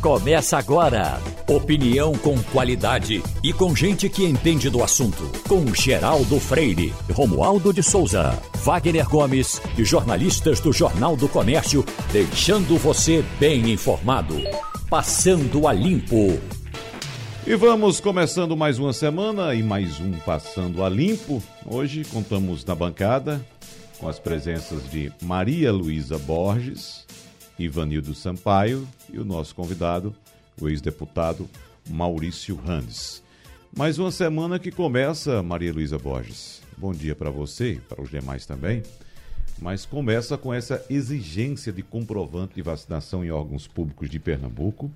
Começa agora. Opinião com qualidade e com gente que entende do assunto. Com Geraldo Freire, Romualdo de Souza, Wagner Gomes e jornalistas do Jornal do Comércio, deixando você bem informado. Passando a Limpo. E vamos começando mais uma semana e mais um Passando a Limpo. Hoje contamos na bancada com as presenças de Maria Luísa Borges, Ivanildo Sampaio e o nosso convidado, o ex-deputado Maurício Randes. Mais uma semana que começa, Maria Luísa Borges. Bom dia para você e para os demais também. Mas começa com essa exigência de comprovante de vacinação em órgãos públicos de Pernambuco,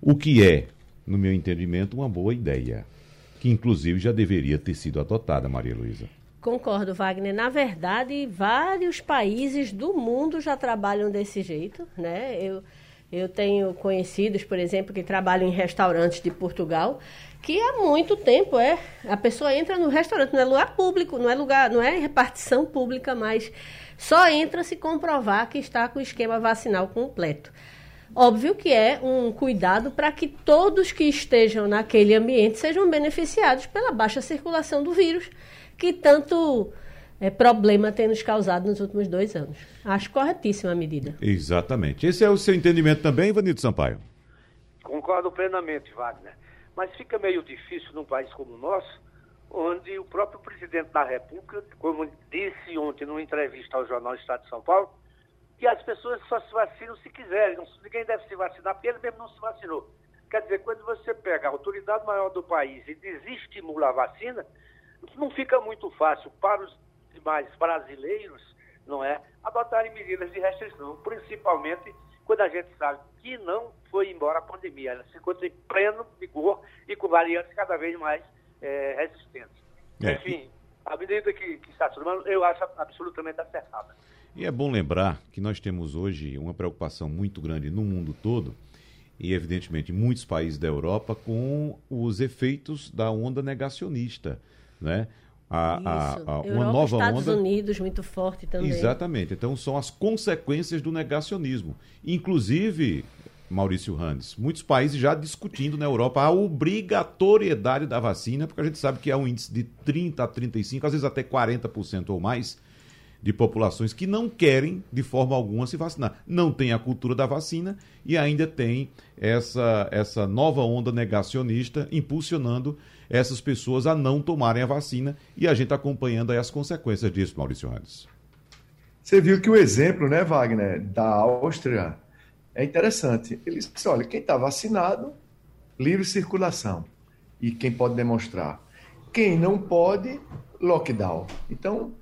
o que é, no meu entendimento, uma boa ideia, que inclusive já deveria ter sido adotada, Maria Luísa. Concordo, Wagner. Na verdade, vários países do mundo já trabalham desse jeito, né? Eu, eu tenho conhecidos, por exemplo, que trabalham em restaurantes de Portugal, que há muito tempo é a pessoa entra no restaurante, não é lugar público, não é lugar, não é repartição pública, mas só entra se comprovar que está com o esquema vacinal completo. Óbvio que é um cuidado para que todos que estejam naquele ambiente sejam beneficiados pela baixa circulação do vírus que tanto é, problema tem nos causado nos últimos dois anos. Acho corretíssima a medida. Exatamente. Esse é o seu entendimento também, Ivanito Sampaio? Concordo plenamente, Wagner. Mas fica meio difícil num país como o nosso, onde o próprio presidente da República, como disse ontem numa entrevista ao jornal Estado de São Paulo, que as pessoas só se vacinam se quiserem, ninguém deve se vacinar, porque ele mesmo não se vacinou. Quer dizer, quando você pega a autoridade maior do país e desestimula a vacina, não fica muito fácil para os demais brasileiros, não é, adotarem medidas de restrição, principalmente quando a gente sabe que não foi embora a pandemia, ela se encontra em pleno vigor e com variantes cada vez mais é, resistentes. É. Enfim, a medida que, que está tomando, eu acho absolutamente acertada. E é bom lembrar que nós temos hoje uma preocupação muito grande no mundo todo e, evidentemente, em muitos países da Europa com os efeitos da onda negacionista né? A, a, a, uma Europa, nova Estados onda. Unidos muito forte também. Exatamente. Então são as consequências do negacionismo. Inclusive, Maurício Randes, muitos países já discutindo na Europa a obrigatoriedade da vacina, porque a gente sabe que é um índice de 30 a 35, às vezes até 40% ou mais de populações que não querem de forma alguma se vacinar. Não tem a cultura da vacina e ainda tem essa essa nova onda negacionista impulsionando essas pessoas a não tomarem a vacina e a gente acompanhando aí as consequências disso, Maurício Randes. Você viu que o exemplo, né, Wagner, da Áustria é interessante. Eles disse, olha, quem está vacinado, livre circulação. E quem pode demonstrar. Quem não pode, lockdown. Então,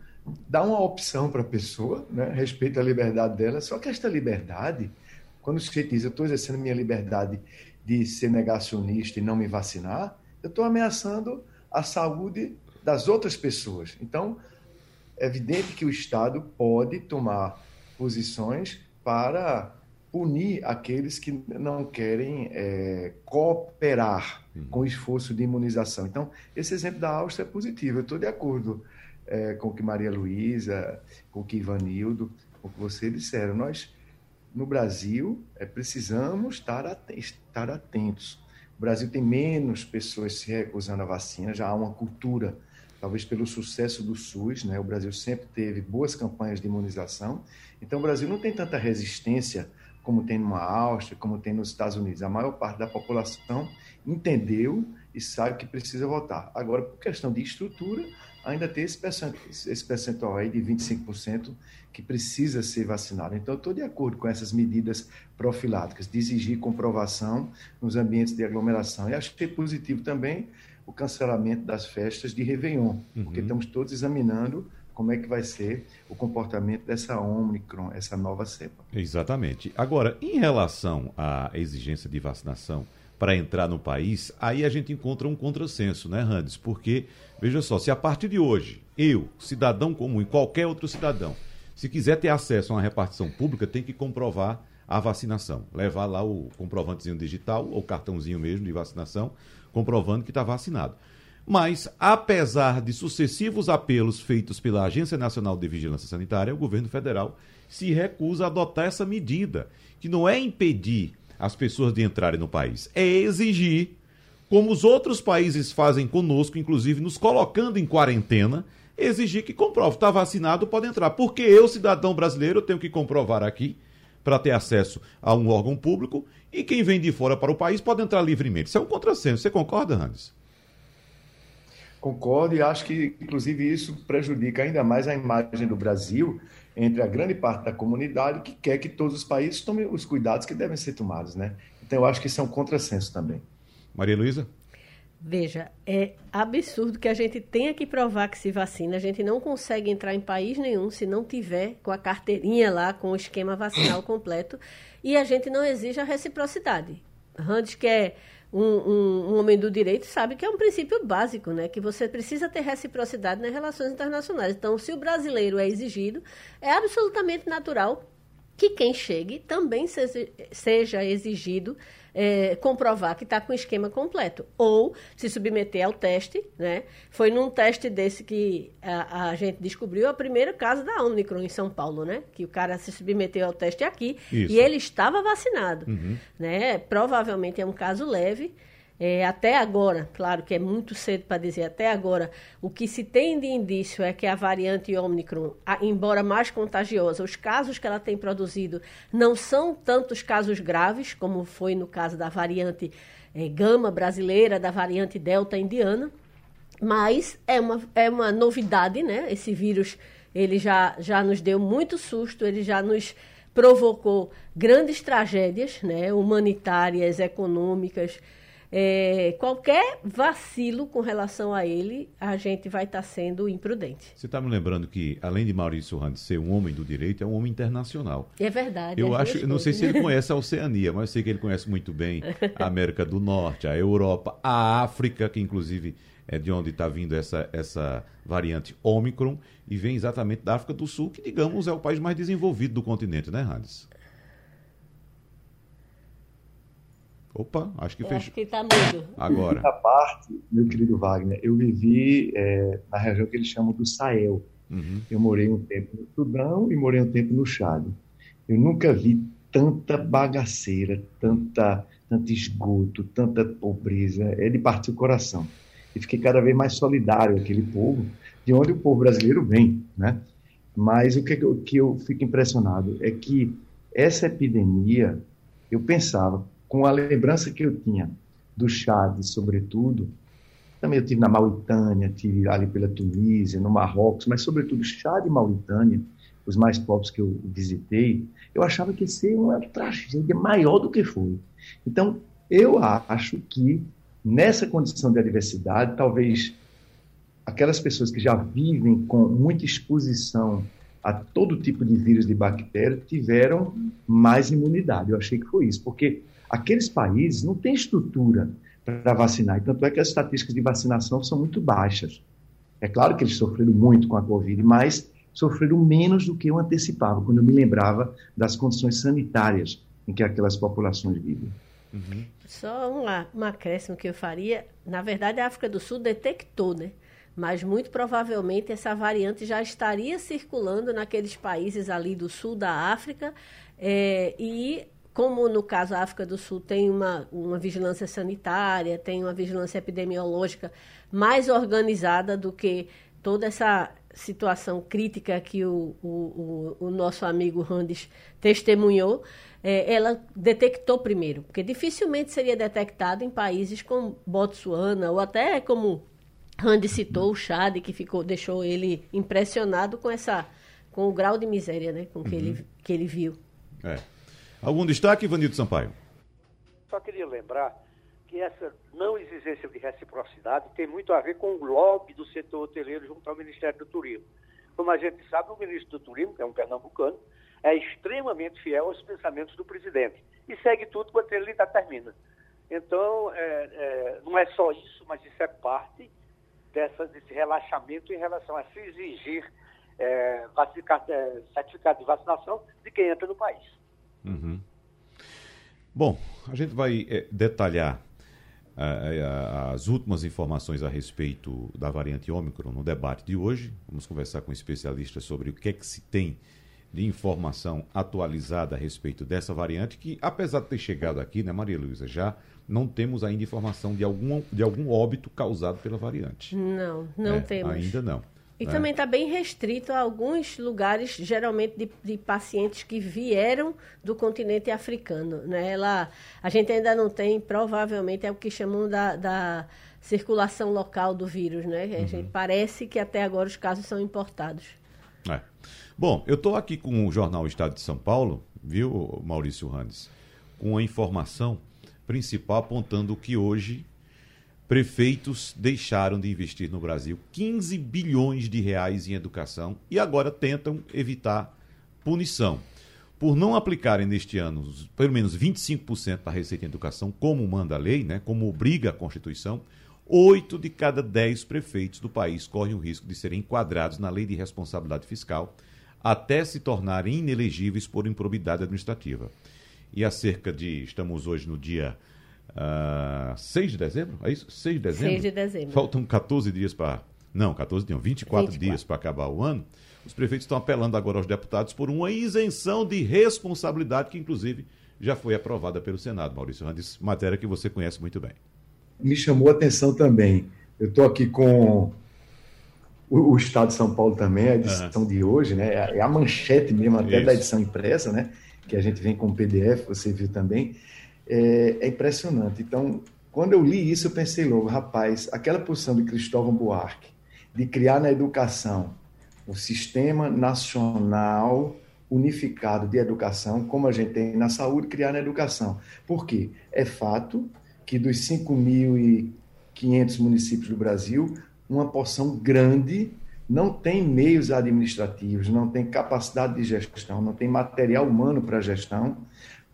dá uma opção para a pessoa, né, respeito à liberdade dela, só que esta liberdade, quando se diz, eu estou exercendo minha liberdade de ser negacionista e não me vacinar, eu estou ameaçando a saúde das outras pessoas. Então, é evidente que o Estado pode tomar posições para punir aqueles que não querem é, cooperar uhum. com o esforço de imunização. Então, esse exemplo da Áustria é positivo. Eu estou de acordo é, com o que Maria Luísa, com o que Ivanildo, com o que você disseram. Nós, no Brasil, é, precisamos estar, estar atentos o Brasil tem menos pessoas se recusando à vacina, já há uma cultura, talvez pelo sucesso do SUS, né? O Brasil sempre teve boas campanhas de imunização, então o Brasil não tem tanta resistência como tem numa Áustria, como tem nos Estados Unidos. A maior parte da população entendeu e sabe que precisa votar. Agora, por questão de estrutura, ainda tem esse percentual, esse percentual aí de 25% que precisa ser vacinado. Então, estou de acordo com essas medidas profiláticas, de exigir comprovação nos ambientes de aglomeração. E é positivo também o cancelamento das festas de Réveillon, uhum. porque estamos todos examinando como é que vai ser o comportamento dessa Omicron, essa nova cepa. Exatamente. Agora, em relação à exigência de vacinação, para entrar no país, aí a gente encontra um contrassenso, né, Randes? Porque, veja só, se a partir de hoje, eu, cidadão comum e qualquer outro cidadão, se quiser ter acesso a uma repartição pública, tem que comprovar a vacinação. Levar lá o comprovantezinho digital, ou cartãozinho mesmo de vacinação, comprovando que está vacinado. Mas, apesar de sucessivos apelos feitos pela Agência Nacional de Vigilância Sanitária, o governo federal se recusa a adotar essa medida, que não é impedir as pessoas de entrarem no país? É exigir, como os outros países fazem conosco, inclusive nos colocando em quarentena, exigir que comprove. Está vacinado, pode entrar. Porque eu, cidadão brasileiro, tenho que comprovar aqui para ter acesso a um órgão público e quem vem de fora para o país pode entrar livremente. Isso é um contrassenso. Você concorda, Hans? Concordo e acho que, inclusive, isso prejudica ainda mais a imagem do Brasil entre a grande parte da comunidade que quer que todos os países tomem os cuidados que devem ser tomados, né? Então, eu acho que isso é um contrassenso também. Maria Luísa? Veja, é absurdo que a gente tenha que provar que se vacina. A gente não consegue entrar em país nenhum se não tiver com a carteirinha lá, com o esquema vacinal completo. E a gente não exige a reciprocidade. Randes, que é um, um, um, homem do direito, sabe que é um princípio básico, né? Que você precisa ter reciprocidade nas relações internacionais. Então, se o brasileiro é exigido, é absolutamente natural que quem chegue também seja exigido é, comprovar que está com o esquema completo. Ou se submeter ao teste, né? Foi num teste desse que a, a gente descobriu a primeira caso da Omicron em São Paulo, né? Que o cara se submeteu ao teste aqui Isso. e ele estava vacinado, uhum. né? Provavelmente é um caso leve. É, até agora, claro que é muito cedo para dizer, até agora, o que se tem de indício é que a variante Omicron, embora mais contagiosa, os casos que ela tem produzido não são tantos casos graves, como foi no caso da variante é, Gama brasileira, da variante Delta indiana, mas é uma, é uma novidade, né? Esse vírus ele já, já nos deu muito susto, ele já nos provocou grandes tragédias né? humanitárias, econômicas é, qualquer vacilo com relação a ele, a gente vai estar tá sendo imprudente. Você está me lembrando que, além de Maurício Rand ser um homem do direito, é um homem internacional. É verdade. Eu acho, não sei se ele conhece a Oceania, mas eu sei que ele conhece muito bem a América do Norte, a Europa, a África, que inclusive é de onde está vindo essa, essa variante Omicron, e vem exatamente da África do Sul, que, digamos, é o país mais desenvolvido do continente, né, Hans? Opa, acho que fechou. Acho que tá mudo. Agora. Da parte, meu querido Wagner, eu vivi é, na região que eles chamam do Sahel. Uhum. Eu morei um tempo no Sudão e morei um tempo no Chad. Eu nunca vi tanta bagaceira, tanta, tanto esgoto, tanta pobreza. É de partir o coração. E fiquei cada vez mais solidário àquele povo, de onde o povo brasileiro vem, né? Mas o que, o que eu fico impressionado é que essa epidemia, eu pensava, com a lembrança que eu tinha do Chad, sobretudo, também eu tive na Mauritânia, tive ali pela Tunísia, no Marrocos, mas sobretudo Chad e Mauritânia, os mais pobres que eu visitei, eu achava que ia ser uma tragédia maior do que foi. Então, eu acho que nessa condição de adversidade, talvez aquelas pessoas que já vivem com muita exposição a todo tipo de vírus de bactéria tiveram mais imunidade. Eu achei que foi isso, porque aqueles países não têm estrutura para vacinar. E tanto é que as estatísticas de vacinação são muito baixas. É claro que eles sofreram muito com a Covid, mas sofreram menos do que eu antecipava, quando eu me lembrava das condições sanitárias em que aquelas populações vivem. Uhum. Só um, um acréscimo que eu faria. Na verdade, a África do Sul detectou, né? Mas muito provavelmente essa variante já estaria circulando naqueles países ali do sul da África é, e como no caso a África do Sul tem uma, uma vigilância sanitária, tem uma vigilância epidemiológica mais organizada do que toda essa situação crítica que o, o, o, o nosso amigo Randes testemunhou, é, ela detectou primeiro, porque dificilmente seria detectado em países como Botsuana, ou até como Randes citou, o Chad, que ficou, deixou ele impressionado com essa com o grau de miséria né, com que, uhum. ele, que ele viu. É. Algum destaque, Ivanildo Sampaio? Só queria lembrar que essa não exigência de reciprocidade tem muito a ver com o lobby do setor hoteleiro junto ao Ministério do Turismo. Como a gente sabe, o ministro do Turismo, que é um pernambucano, é extremamente fiel aos pensamentos do presidente e segue tudo quanto ele determina. Então, é, é, não é só isso, mas isso é parte dessa, desse relaxamento em relação a se exigir é, é certificado de vacinação de quem entra no país. Uhum. Bom, a gente vai é, detalhar as últimas informações a respeito da variante Ômicron no debate de hoje. Vamos conversar com especialistas sobre o que é que se tem de informação atualizada a respeito dessa variante, que apesar de ter chegado aqui, né, Maria Luísa, já não temos ainda informação de algum, de algum óbito causado pela variante. Não, não É, temos. Ainda não. E né? também está bem restrito a alguns lugares, geralmente de, de pacientes que vieram do continente africano. Né? Lá, a gente ainda não tem, provavelmente, é o que chamam da, da circulação local do vírus. Né? A Uhum. gente parece que até agora os casos são importados. É. Bom, eu estou aqui com o jornal Estado de São Paulo, viu, Maurício Randes, com a informação principal apontando que hoje prefeitos deixaram de investir no Brasil 15 bilhões de reais em educação e agora tentam evitar punição. Por não aplicarem neste ano pelo menos 25% da receita em educação, como manda a lei, né, como obriga a Constituição, oito de cada dez prefeitos do país correm o risco de serem enquadrados na lei de responsabilidade fiscal até se tornarem inelegíveis por improbidade administrativa. E há cerca de. Estamos hoje no dia ah, 6 de dezembro? É isso? 6 de dezembro? 6 de dezembro. Faltam 14 dias para. Não, 14 não, 24, 24. dias para acabar o ano. Os prefeitos estão apelando agora aos deputados por uma isenção de responsabilidade que, inclusive, já foi aprovada pelo Senado, Maurício Randes, matéria que você conhece muito bem. me chamou a atenção também. Eu estou aqui com o, o Estado de São Paulo também, a edição de hoje, né? É a manchete mesmo, até Isso. da edição impressa, né? Que a gente vem com o PDF, você viu também. É, é impressionante. Então, quando eu li isso, eu pensei logo, rapaz, aquela posição de Cristóvão Buarque de criar na educação o sistema nacional unificado de educação, como a gente tem na saúde, criar na educação. Por quê? É fato que dos 5.500 municípios do Brasil, uma porção grande não tem meios administrativos, não tem capacidade de gestão, não tem material humano para gestão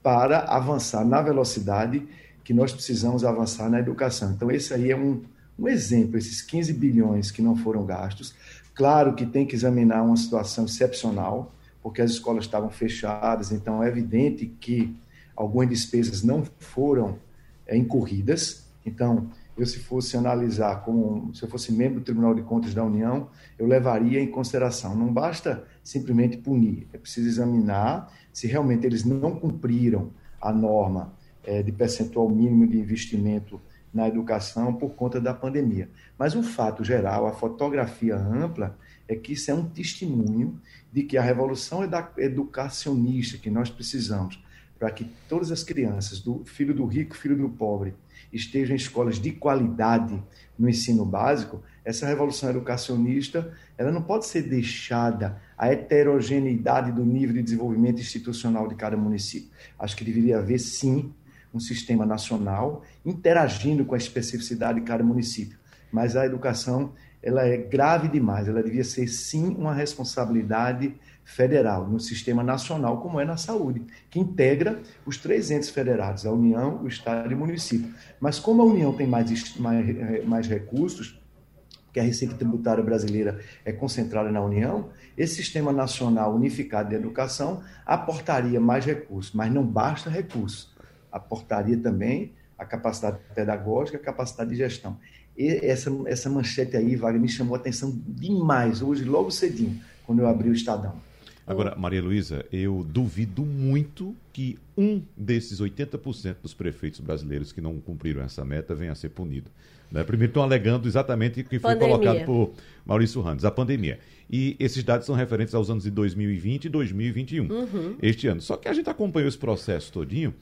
para avançar na velocidade que nós precisamos avançar na educação. Então, esse aí é um, um exemplo, esses 15 bilhões que não foram gastos. Claro que tem que examinar uma situação excepcional, porque as escolas estavam fechadas, então é evidente que algumas despesas não foram é, incorridas. Então, eu se fosse analisar como se eu fosse membro do Tribunal de Contas da União, eu levaria em consideração. Não basta simplesmente punir, é preciso examinar se realmente eles não cumpriram a norma é, de percentual mínimo de investimento na educação por conta da pandemia. Mas o fato geral, a fotografia ampla, é que isso é um testemunho de que a revolução educacionista que nós precisamos para que todas as crianças, do filho do rico, filho do pobre, estejam em escolas de qualidade no ensino básico, essa revolução educacionista ela não pode ser deixada à heterogeneidade do nível de desenvolvimento institucional de cada município. Acho que deveria haver, sim, um sistema nacional interagindo com a especificidade de cada município. Mas a educação ela é grave demais, ela devia ser, sim, uma responsabilidade federal, no sistema nacional, como é na saúde, que integra os três entes federados, a União, o Estado e o município. Mas como a União tem mais, mais, mais recursos, que a Receita Tributária Brasileira é concentrada na União, esse sistema nacional unificado de educação aportaria mais recursos, mas não basta recursos, aportaria também a capacidade pedagógica, a capacidade de gestão. E essa, essa manchete aí, Wagner, me chamou a atenção demais, hoje, logo cedinho, quando eu abri o Estadão. Agora, Maria Luísa, eu duvido muito que um desses 80% dos prefeitos brasileiros que não cumpriram essa meta venha a ser punido. Né? Primeiro, estão alegando exatamente o que foi Pandemia. colocado por Maurício Randes, a pandemia. E esses dados são referentes aos anos de 2020 e 2021, este ano. Só que a gente acompanhou esse processo todinho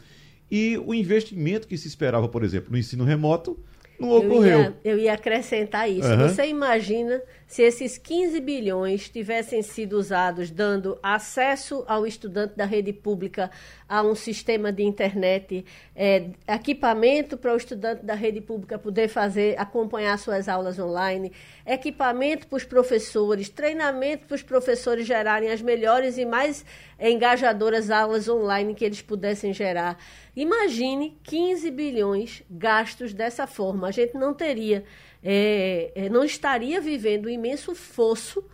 e o investimento que se esperava, por exemplo, no ensino remoto, não Eu ocorreu. ia, eu ia acrescentar isso. Aham. Você imagina se esses 15 bilhões tivessem sido usados dando acesso ao estudante da rede pública a um sistema de internet, eh, equipamento para o estudante da rede pública poder fazer, acompanhar suas aulas online, equipamento para os professores, treinamento para os professores gerarem as melhores e mais engajadoras aulas online que eles pudessem gerar. Imagine 15 bilhões gastos dessa forma. A gente não teria, é, é, não estaria vivendo o imenso fosso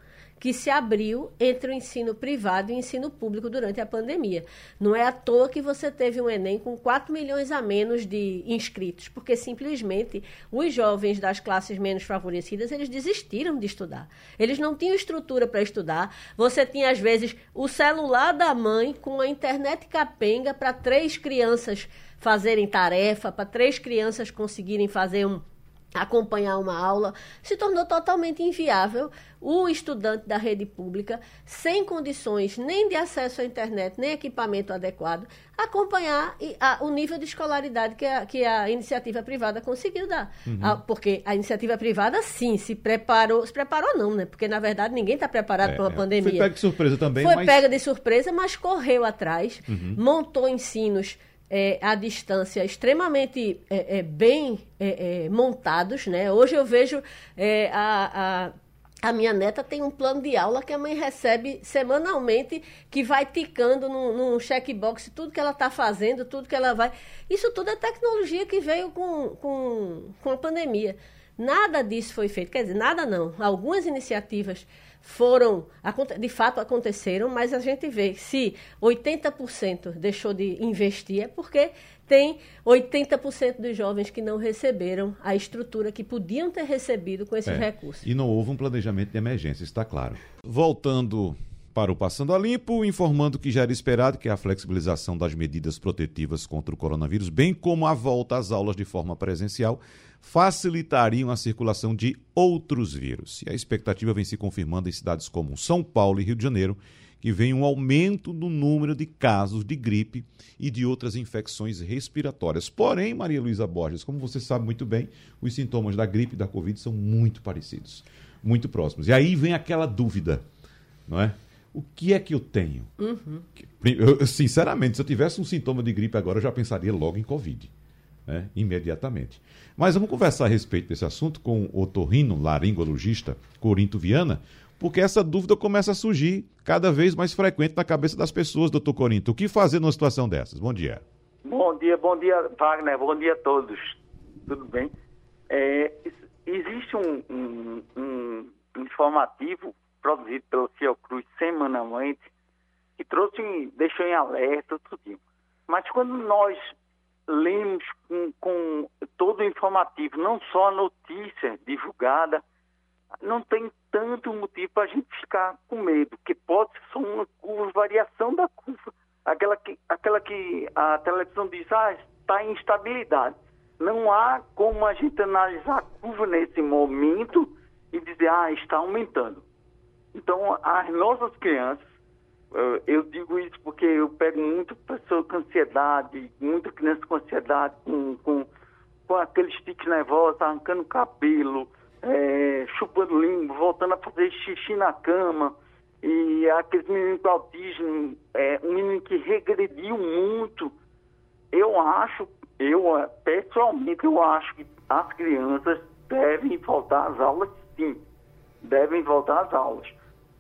que se abriu entre o ensino privado e o ensino público durante a pandemia. Não é à toa que você teve um Enem com 4 milhões a menos de inscritos, porque simplesmente os jovens das classes menos favorecidas, eles desistiram de estudar. Eles não tinham estrutura para estudar. Você tinha, às vezes, o celular da mãe com a internet capenga para três crianças fazerem tarefa, para três crianças conseguirem fazer um acompanhar uma aula, se tornou totalmente inviável o estudante da rede pública, sem condições nem de acesso à internet, nem equipamento adequado, acompanhar o nível de escolaridade que a, que a iniciativa privada conseguiu dar. Uhum. Porque a iniciativa privada, sim, se preparou, se preparou não, né? Porque, na verdade, ninguém está preparado é, pela é. pandemia. Foi pega de surpresa também. Foi mas... pega de surpresa, mas correu atrás, uhum. montou ensinos é, à distância extremamente é, é, bem é, é, montados. Né? Hoje eu vejo é, a, a, a, minha neta tem um plano de aula que a mãe recebe semanalmente, que vai ticando num, num checkbox tudo que ela está fazendo, tudo que ela vai. Isso tudo é tecnologia que veio com, com, com a pandemia. Nada disso foi feito, quer dizer, nada não. Algumas iniciativas foram, de fato aconteceram, mas a gente vê se 80% deixou de investir é porque tem 80% dos jovens que não receberam a estrutura que podiam ter recebido com esses é, recursos. E não houve um planejamento de emergência, está claro. Voltando para o Passando a Limpo, informando que já era esperado que a flexibilização das medidas protetivas contra o coronavírus, bem como a volta às aulas de forma presencial, facilitariam a circulação de outros vírus. E a expectativa vem se confirmando em cidades como São Paulo e Rio de Janeiro, que vem um aumento no número de casos de gripe e de outras infecções respiratórias. Porém, Maria Luísa Borges, como você sabe muito bem, os sintomas da gripe e da Covid são muito parecidos, muito próximos. E aí vem aquela dúvida, não é? O que é que eu tenho? Uhum. Eu, sinceramente, se eu tivesse um sintoma de gripe agora, eu já pensaria logo em Covid né, imediatamente. Mas vamos conversar a respeito desse assunto com o torrino laringologista Corinto Viana, porque essa dúvida começa a surgir cada vez mais frequente na cabeça das pessoas, doutor Corinto. O que fazer numa situação dessas? Bom dia. Bom dia, bom dia, Wagner. Bom dia a todos. Tudo bem? É, existe um, um, um, informativo produzido pelo Fiocruz semanalmente que trouxe, deixou em alerta tudo. Mas quando nós lemos com, com todo o informativo, não só a notícia divulgada, não tem tanto motivo para a gente ficar com medo, que pode ser uma curva, variação da curva, aquela que, aquela que a televisão diz, ah, está em instabilidade. Não há como a gente analisar a curva nesse momento e dizer, ah, está aumentando. Então, as nossas crianças eu digo isso porque eu pego muito pessoa com ansiedade, muita criança com ansiedade, com, com, com aqueles tiques nervosos, arrancando cabelo, é, chupando língua, voltando a fazer xixi na cama. E aqueles meninos com autismo, é, um menino que regrediu muito. Eu acho, eu pessoalmente, eu acho que as crianças devem voltar às aulas, sim. Devem voltar às aulas.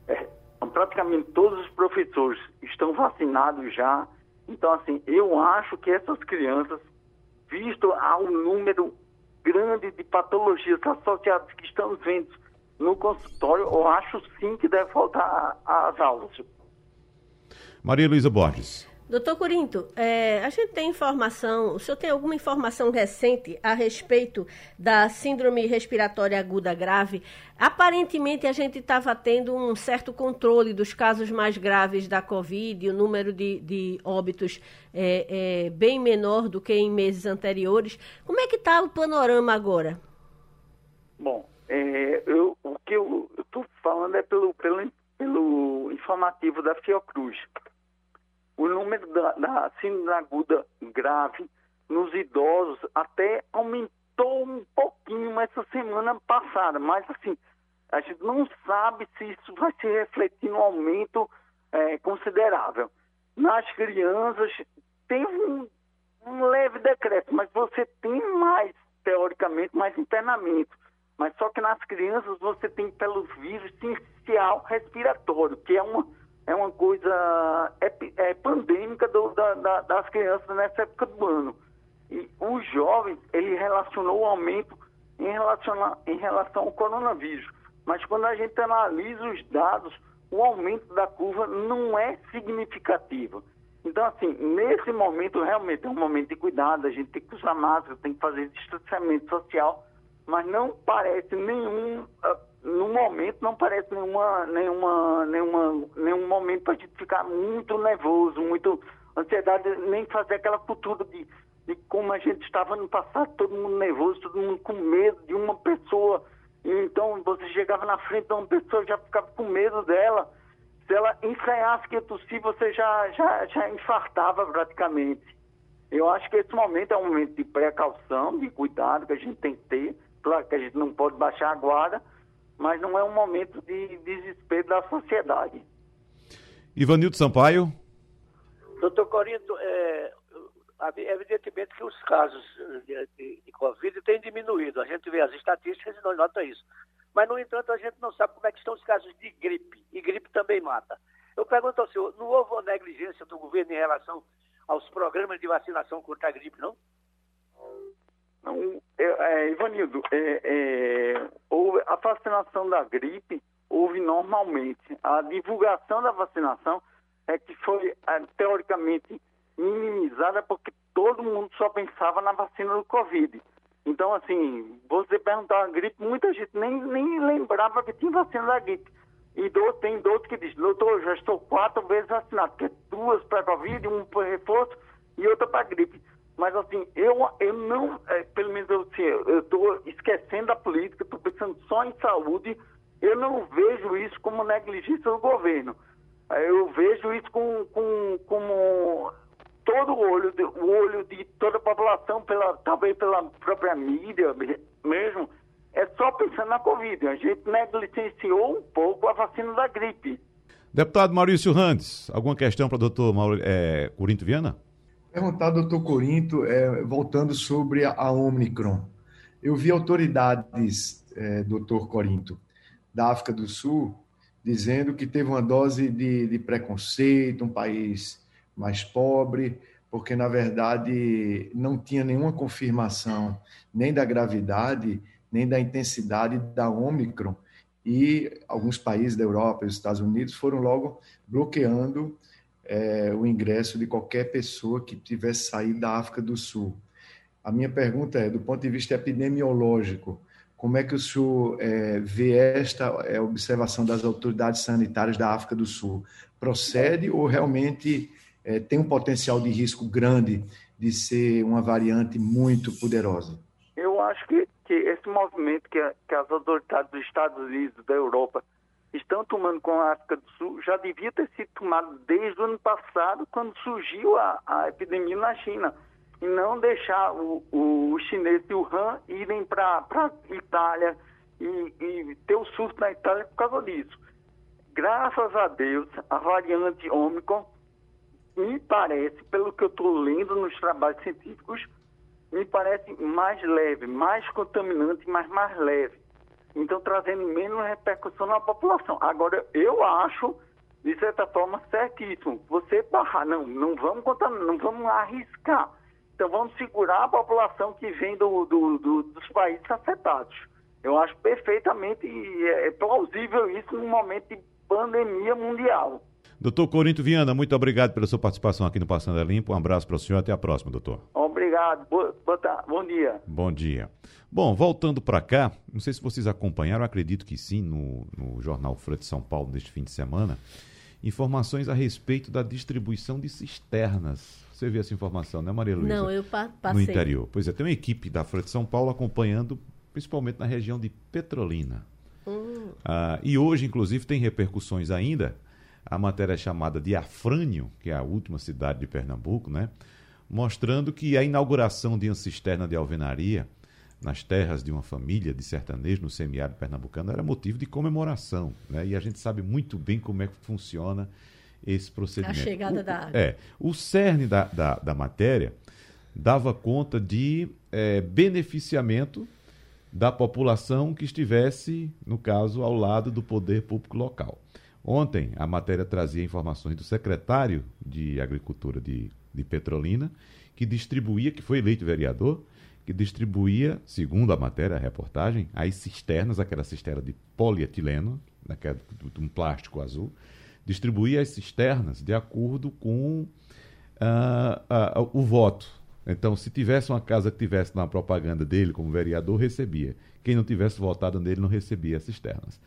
É, praticamente todos os professores estão vacinados já. Então, assim, eu acho que essas crianças, visto ao número grande de patologias associadas que estamos vendo no consultório, eu acho sim que deve voltar às aulas. Maria Luísa Borges. Doutor Corinto, é, a gente tem informação, o senhor tem alguma informação recente a respeito da síndrome respiratória aguda grave? Aparentemente, a gente estava tendo um certo controle dos casos mais graves da Covid, o número de, de óbitos é, é, bem menor do que em meses anteriores. Como é que está o panorama agora? Bom, é, eu, o que eu estou falando é pelo, pelo, pelo informativo da Fiocruz o número da, da síndrome aguda grave nos idosos até aumentou um pouquinho essa semana passada, mas assim, a gente não sabe se isso vai se refletir no aumento é, considerável. Nas crianças, tem um, um leve decréscimo, mas você tem mais, teoricamente, mais internamento. Mas só que nas crianças você tem pelo vírus essencial respiratório, que é uma é uma coisa é, é pandêmica do, da, da, das crianças nessa época do ano. E os jovens, ele relacionou o aumento em relação, em relação ao coronavírus. Mas quando a gente analisa os dados, o aumento da curva não é significativo. Então, assim, nesse momento, realmente é um momento de cuidado, a gente tem que usar máscara, tem que fazer distanciamento social, mas não parece nenhum, ah, no momento, não parece nenhuma, nenhuma, nenhuma, nenhum momento para a gente ficar muito nervoso, muito ansiedade, nem fazer aquela cultura de, de como a gente estava no passado, todo mundo nervoso, todo mundo com medo de uma pessoa. Então, você chegava na frente de uma pessoa, já ficava com medo dela se ela ensaiasse que tossir, você já, já, já infartava praticamente. Eu acho que esse momento é um momento de precaução, de cuidado que a gente tem que ter. Claro que a gente não pode baixar a guarda, mas não é um momento de desespero da sociedade. Ivanildo Sampaio. Doutor Corinto, é, evidentemente que os casos de, de, de, Covid têm diminuído. A gente vê as estatísticas e não nota isso. Mas, no entanto, a gente não sabe como é que estão os casos de gripe. E gripe também mata. Eu pergunto ao senhor, não houve uma negligência do governo em relação aos programas de vacinação contra a gripe, não? Não, é, é, Ivanildo, é, houve, a vacinação da gripe houve normalmente. A divulgação da vacinação é que foi, é, teoricamente, minimizada porque todo mundo só pensava na vacina do Covid. Então, assim, você perguntar a gripe, muita gente nem, nem lembrava que tinha vacina da gripe. E do, tem dois que dizem, doutor, já estou quatro vezes vacinado, porque duas para Covid, um para reforço e outra para gripe. Mas, assim, eu, eu não, é, pelo menos eu assim, estou esquecendo a política, estou pensando só em saúde, eu não vejo isso como negligência do governo. Eu vejo isso com, com, como todo o olho, de, o olho de toda a população, pela, talvez pela própria mídia mesmo, é só pensando na Covid. A gente negligenciou um pouco a vacina da gripe. Deputado Maurício Randes, alguma questão para o doutor é, Corinto Viana? Perguntar, doutor Corinto, é, voltando sobre a, a Omicron. Eu vi autoridades, é, doutor Corinto, da África do Sul, dizendo que teve uma dose de, de preconceito, um país mais pobre, porque na verdade não tinha nenhuma confirmação nem da gravidade, nem da intensidade da Omicron, e alguns países da Europa e dos Estados Unidos foram logo bloqueando é, o ingresso de qualquer pessoa que tivesse saído da África do Sul. A minha pergunta é, do ponto de vista epidemiológico, como é que o senhor é, vê esta é, observação das autoridades sanitárias da África do Sul? Procede ou realmente é, tem um potencial de risco grande de ser uma variante muito poderosa? Eu acho que, que esse movimento que, que as autoridades dos Estados Unidos, da Europa, estão tomando com a África do Sul já devia ter sido tomado desde o ano passado, quando surgiu a, a epidemia na China. E não deixar o, o, o chinês de Wuhan irem para a Itália e, e ter o surto na Itália por causa disso. Graças a Deus, a variante Ômicron me parece, pelo que eu estou lendo nos trabalhos científicos, me parece mais leve, mais contaminante, mas mais leve. Então, trazendo menos repercussão na população. Agora, eu acho, de certa forma, certíssimo. Você barrar, não, não vamos contaminar, não vamos arriscar. Então, vamos segurar a população que vem do, do, do, dos países afetados. Eu acho perfeitamente é, é plausível isso num momento de pandemia mundial. Doutor Corinto Viana, muito obrigado pela sua participação aqui no Passando a Limpo. Um abraço para o senhor. Até a próxima, doutor. Obrigado. Boa, boa, bom dia. Bom dia. Bom, voltando para cá, não sei se vocês acompanharam, acredito que sim, no, no jornal Folha de São Paulo neste fim de semana, informações a respeito da distribuição de cisternas. Você viu essa informação, né, Maria Luísa? Não, eu pa passei. No interior. Pois é, tem uma equipe da Folha de São Paulo acompanhando, principalmente na região de Petrolina. Hum. Ah, e hoje, inclusive, tem repercussões ainda a matéria é chamada de Afrânio, que é a última cidade de Pernambuco, né? mostrando que a inauguração de uma cisterna de alvenaria nas terras de uma família de sertanejo no semiárido pernambucano era motivo de comemoração. Né? E a gente sabe muito bem como é que funciona esse procedimento. A chegada o, da água. É, o cerne da, da, da matéria dava conta de é, beneficiamento da população que estivesse, no caso, ao lado do poder público local. Ontem, a matéria trazia informações do secretário de Agricultura de, de Petrolina, que distribuía, que foi eleito vereador, que distribuía, segundo a matéria, a reportagem, as cisternas, aquela cisterna de polietileno, naquela, de um plástico azul, distribuía as cisternas de acordo com uh, uh, o voto. Então, se tivesse uma casa que tivesse na propaganda dele como vereador, recebia. Quem não tivesse votado nele não recebia as cisternas.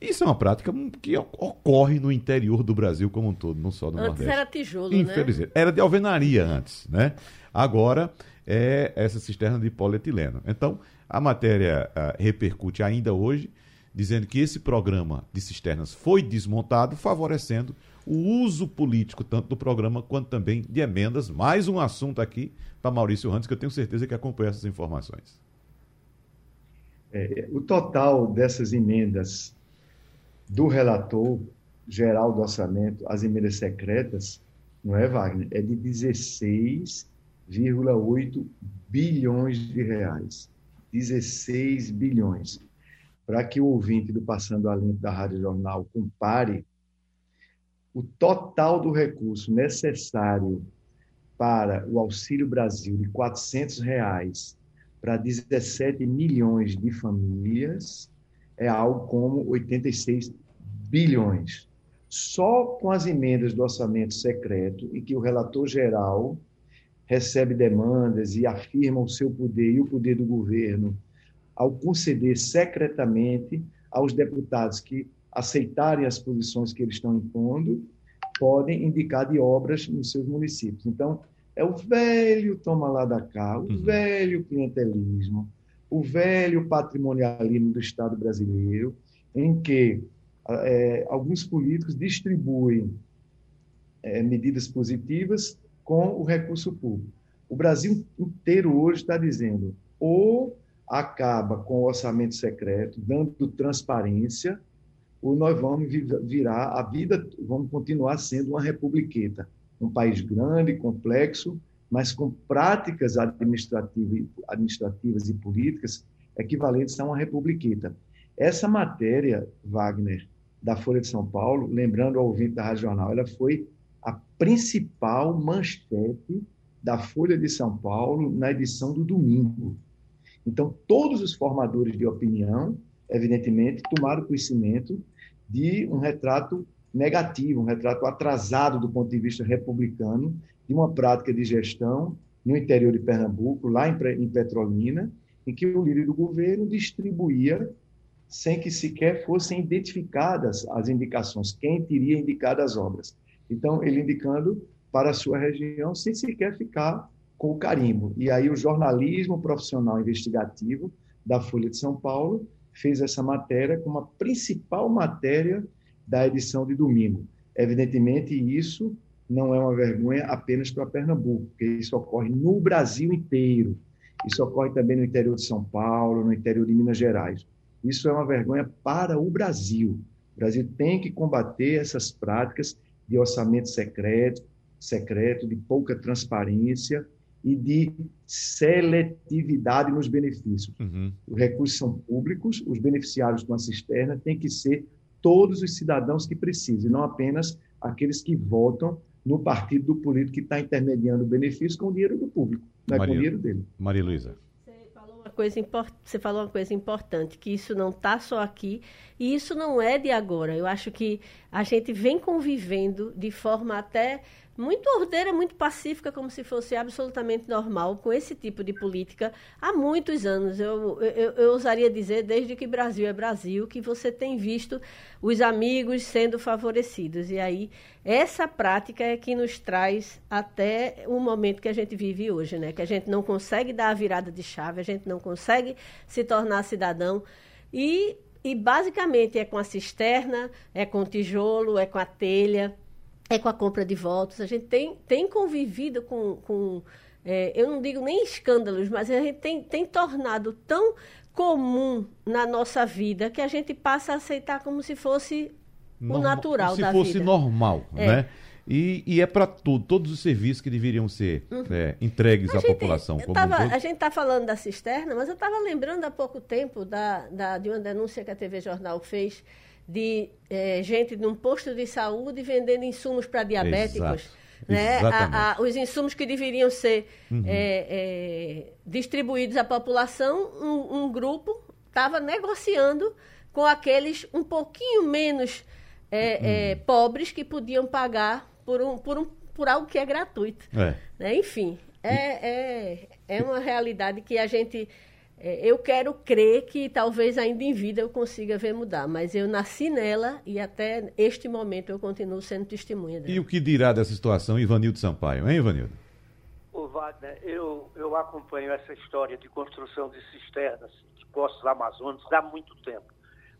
Isso é uma prática que ocorre no interior do Brasil como um todo, não só no antes Nordeste. Antes era tijolo, Infelizmente. né? Era de alvenaria antes, né? Agora é essa cisterna de polietileno. Então, a matéria uh, repercute ainda hoje, dizendo que esse programa de cisternas foi desmontado, favorecendo o uso político tanto do programa quanto também de emendas. Mais um assunto aqui para Maurício Randes, que eu tenho certeza que acompanha essas informações. É, o total dessas emendas do relator geral do orçamento, as emendas secretas, não é, Wagner? É de 16,8 bilhões de reais. 16 bilhões. Para que o ouvinte do Passando a Limpo da Rádio Jornal compare o total do recurso necessário para o Auxílio Brasil de 400 reais para 17 milhões de famílias é algo como 86 bilhões. Só com as emendas do orçamento secreto, em que o relator geral recebe demandas e afirma o seu poder e o poder do governo ao conceder secretamente aos deputados que aceitarem as posições que eles estão impondo, podem indicar de obras nos seus municípios. Então, é o velho toma lá da cá, o uhum. velho clientelismo, o velho patrimonialismo do Estado brasileiro, em que é, alguns políticos distribuem é, medidas positivas com o recurso público. O Brasil inteiro hoje está dizendo ou acaba com o orçamento secreto, dando transparência, ou nós vamos virar a vida, vamos continuar sendo uma republiqueta, um país grande, complexo, mas com práticas administrativas, e políticas equivalentes a uma republiqueta. Essa matéria, Wagner, da Folha de São Paulo, lembrando ao ouvinte da Rádio Jornal, ela foi a principal manchete da Folha de São Paulo na edição do domingo. Então, todos os formadores de opinião, evidentemente, tomaram conhecimento de um retrato negativo, um retrato atrasado do ponto de vista republicano, de uma prática de gestão no interior de Pernambuco, lá em Petrolina, em que o líder do governo distribuía sem que sequer fossem identificadas as indicações, quem teria indicado as obras. Então, ele indicando para a sua região sem sequer ficar com o carimbo. E aí o jornalismo profissional investigativo da Folha de São Paulo fez essa matéria como a principal matéria da edição de domingo. Evidentemente, isso não é uma vergonha apenas para Pernambuco, porque isso ocorre no Brasil inteiro. Isso ocorre também no interior de São Paulo, no interior de Minas Gerais. Isso é uma vergonha para o Brasil. O Brasil tem que combater essas práticas de orçamento secreto, secreto, de pouca transparência e de seletividade nos benefícios. Uhum. Os recursos são públicos, os beneficiários com a cisterna têm que ser todos os cidadãos que precisam, não apenas aqueles que votam no partido do político que está intermediando o benefício com o dinheiro do público, não é Maria, com o dinheiro dele. Maria Luísa uma coisa você falou uma coisa importante, que isso não está só aqui e isso não é de agora. Eu acho que a gente vem convivendo de forma até muito ordeira, muito pacífica, como se fosse absolutamente normal, com esse tipo de política há muitos anos. Eu, eu, eu ousaria dizer, desde que Brasil é Brasil, que você tem visto os amigos sendo favorecidos. E aí, essa prática é que nos traz até o momento que a gente vive hoje, né? Que a gente não consegue dar a virada de chave, a gente não consegue se tornar cidadão. E, e basicamente é com a cisterna, é com o tijolo, é com a telha é com a compra de votos. A gente tem, tem convivido com, com é, eu não digo nem escândalos, mas a gente tem, tem tornado tão comum na nossa vida que a gente passa a aceitar como se fosse o natural da vida. Se fosse normal, é. né? E, e é para tudo, todos os serviços que deveriam ser uhum. é, entregues a à gente, população. Tava, a gente está falando da cisterna, mas eu estava lembrando há pouco tempo da, da, de uma denúncia que a TV Jornal fez de é, gente num posto de saúde vendendo insumos para diabéticos. Exato. né? A, a, os insumos que deveriam ser uhum. é, é, distribuídos à população, um, um grupo estava negociando com aqueles um pouquinho menos uhum. pobres que podiam pagar por, um, por, um, por algo que é gratuito. É. Né? Enfim, é, é, é uma realidade que a gente eu quero crer que talvez ainda em vida eu consiga ver mudar, mas eu nasci nela e até este momento eu continuo sendo testemunha dela. E o que dirá dessa situação Ivanildo Sampaio, hein, Ivanildo? O Wagner, eu, eu acompanho essa história de construção de cisternas de postos amazônicos há muito tempo.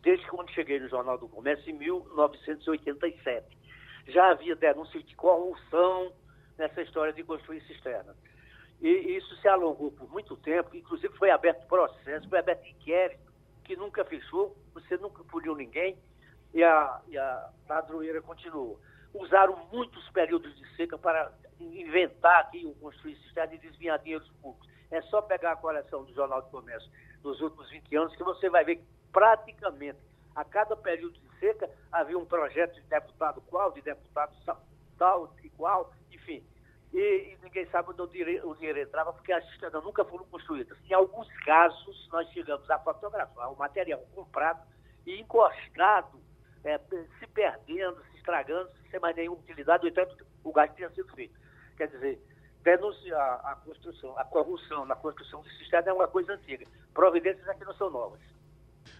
Desde quando cheguei no Jornal do Comércio, em 1987. Já havia denúncias de corrupção nessa história de construir cisternas. E isso se alongou por muito tempo, inclusive foi aberto processo, foi aberto inquérito, que nunca fechou, você nunca puniu ninguém, e a, e a ladroeira continuou. Usaram muitos períodos de seca para inventar aqui construir sistema e desviar dinheiros públicos. É só pegar a coleção do Jornal do Comércio dos últimos 20 anos que você vai ver que praticamente a cada período de seca havia um projeto de deputado qual, de deputado tal e qual, e, e ninguém sabe onde o dinheiro, o dinheiro, entrava, porque as cisternas nunca foram construídas. Em alguns casos, nós chegamos a fotografar o material comprado e encostado, é, se perdendo, se estragando, sem mais nenhuma utilidade, no entanto, o gasto tinha sido feito. Quer dizer, denunciar a construção, a corrupção na construção de cisterna é uma coisa antiga. Providências aqui não são novas.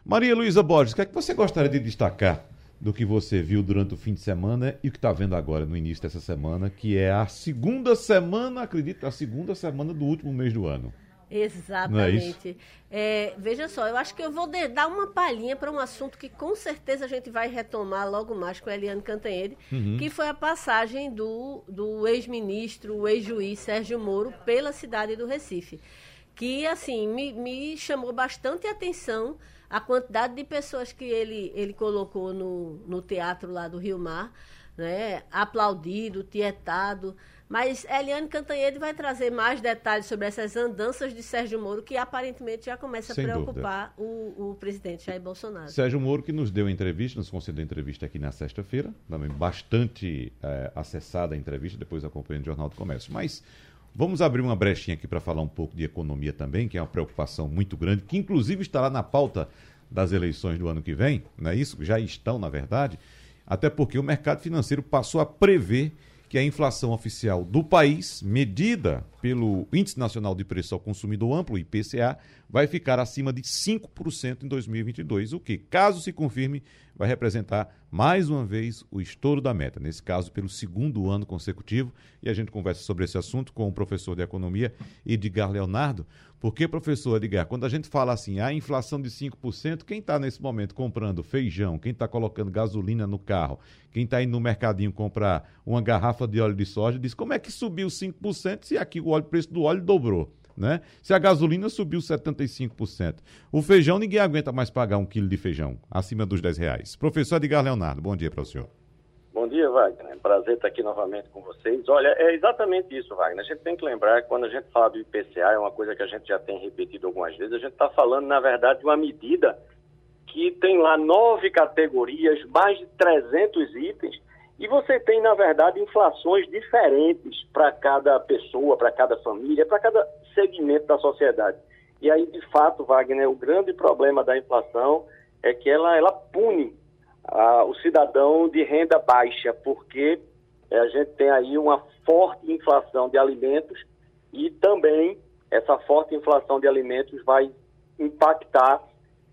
Maria Luísa Borges, o que é que você gostaria de destacar do que você viu durante o fim de semana e o que está vendo agora no início dessa semana, que é a segunda semana, acredito, a segunda semana do último mês do ano. Exatamente. É é, veja só, eu acho que eu vou dar uma palhinha para um assunto que com certeza a gente vai retomar logo mais com a Eliane Cantanhede, uhum. que foi a passagem do, do ex-ministro, o ex-juiz Sérgio Moro pela cidade do Recife. Que, assim, me, me chamou bastante atenção a quantidade de pessoas que ele, ele colocou no, no teatro lá do Rio Mar, né? aplaudido, tietado. Mas Eliane Cantanhede vai trazer mais detalhes sobre essas andanças de Sérgio Moro, que aparentemente já começa Sem a preocupar o, o, presidente Jair Bolsonaro. Sérgio Moro, que nos deu entrevista, nos concedeu entrevista aqui na sexta-feira, também bastante é, acessada a entrevista, depois acompanhando o Jornal do Comércio. Mas Vamos abrir uma brechinha aqui para falar um pouco de economia também, que é uma preocupação muito grande, que inclusive estará na pauta das eleições do ano que vem, não é isso? Já estão, na verdade, até porque o mercado financeiro passou a prever que a inflação oficial do país, medida pelo Índice Nacional de Preço ao Consumidor Amplo, IPCA, vai ficar acima de 5% em 2022, o que, caso se confirme, vai representar mais uma vez o estouro da meta, nesse caso pelo segundo ano consecutivo. E a gente conversa sobre esse assunto com o professor de economia Edgar Leonardo. Porque, professor Edgar, quando a gente fala assim, a inflação de 5%, quem está nesse momento comprando feijão, quem está colocando gasolina no carro, quem está indo no mercadinho comprar uma garrafa de óleo de soja, diz como é que subiu 5% se aqui o óleo, preço do óleo dobrou? Né? Se a gasolina subiu 75%. O feijão, ninguém aguenta mais pagar um quilo de feijão, acima dos 10 reais. Professor Edgar Leonardo, bom dia para o senhor. Bom dia, Wagner. Prazer estar aqui novamente com vocês. Olha, é exatamente isso, Wagner. A gente tem que lembrar que quando a gente fala do IPCA, é uma coisa que a gente já tem repetido algumas vezes, a gente está falando, na verdade, de uma medida que tem lá nove categorias, mais de 300 itens, e você tem, na verdade, inflações diferentes para cada pessoa, para cada família, para cada segmento da sociedade. E aí, de fato, Wagner, o grande problema da inflação é que ela, ela pune o cidadão de renda baixa, porque eh, a gente tem aí uma forte inflação de alimentos e também essa forte inflação de alimentos vai impactar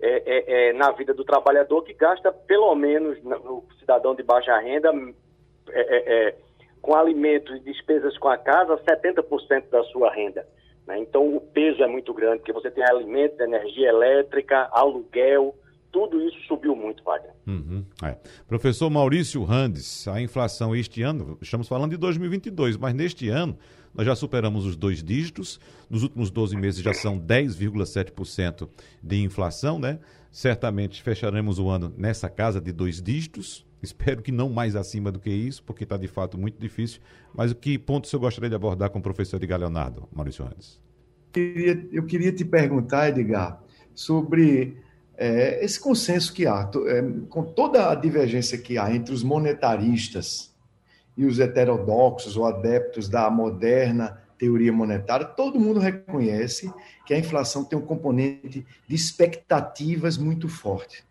é, é, é, na vida do trabalhador que gasta pelo menos no cidadão de baixa renda é, é, é, com alimentos e despesas com a casa 70% da sua renda. Né? Então o peso é muito grande, porque você tem alimentos, energia elétrica, aluguel, tudo isso subiu muito, Wagner. Uhum, é. Professor Maurício Randes, a inflação este ano, estamos falando de 2022, mas neste ano nós já superamos os dois dígitos, nos últimos 12 meses já são 10,7% de inflação, né? Certamente fecharemos o ano nessa casa de dois dígitos, espero que não mais acima do que isso, porque está de fato muito difícil, mas o que ponto o senhor gostaria de abordar com o professor Edgar Leonardo, Maurício Randes? Eu queria, eu queria te perguntar, Edgar, sobre é, esse consenso que há, é, com toda a divergência que há entre os monetaristas e os heterodoxos ou adeptos da moderna teoria monetária, todo mundo reconhece que a inflação tem um componente de expectativas muito forte.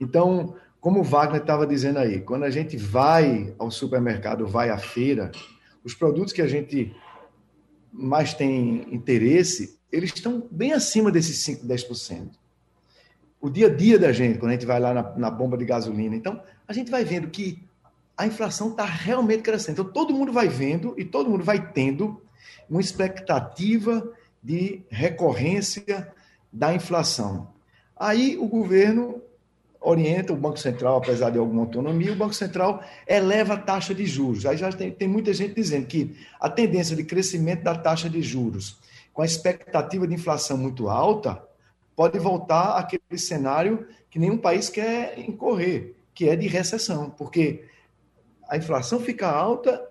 Então, como o Wagner estava dizendo aí, quando a gente vai ao supermercado, vai à feira, os produtos que a gente mais tem interesse, eles estão bem acima desses 5, 10%. O dia a dia da gente, quando a gente vai lá na, na bomba de gasolina, então, a gente vai vendo que a inflação está realmente crescendo. Então, todo mundo vai vendo e todo mundo vai tendo uma expectativa de recorrência da inflação. Aí o governo orienta o Banco Central, apesar de alguma autonomia, o Banco Central eleva a taxa de juros. Aí já tem, tem muita gente dizendo que a tendência de crescimento da taxa de juros, com a expectativa de inflação muito alta, pode voltar àquele cenário que nenhum país quer incorrer, que é de recessão, porque a inflação fica alta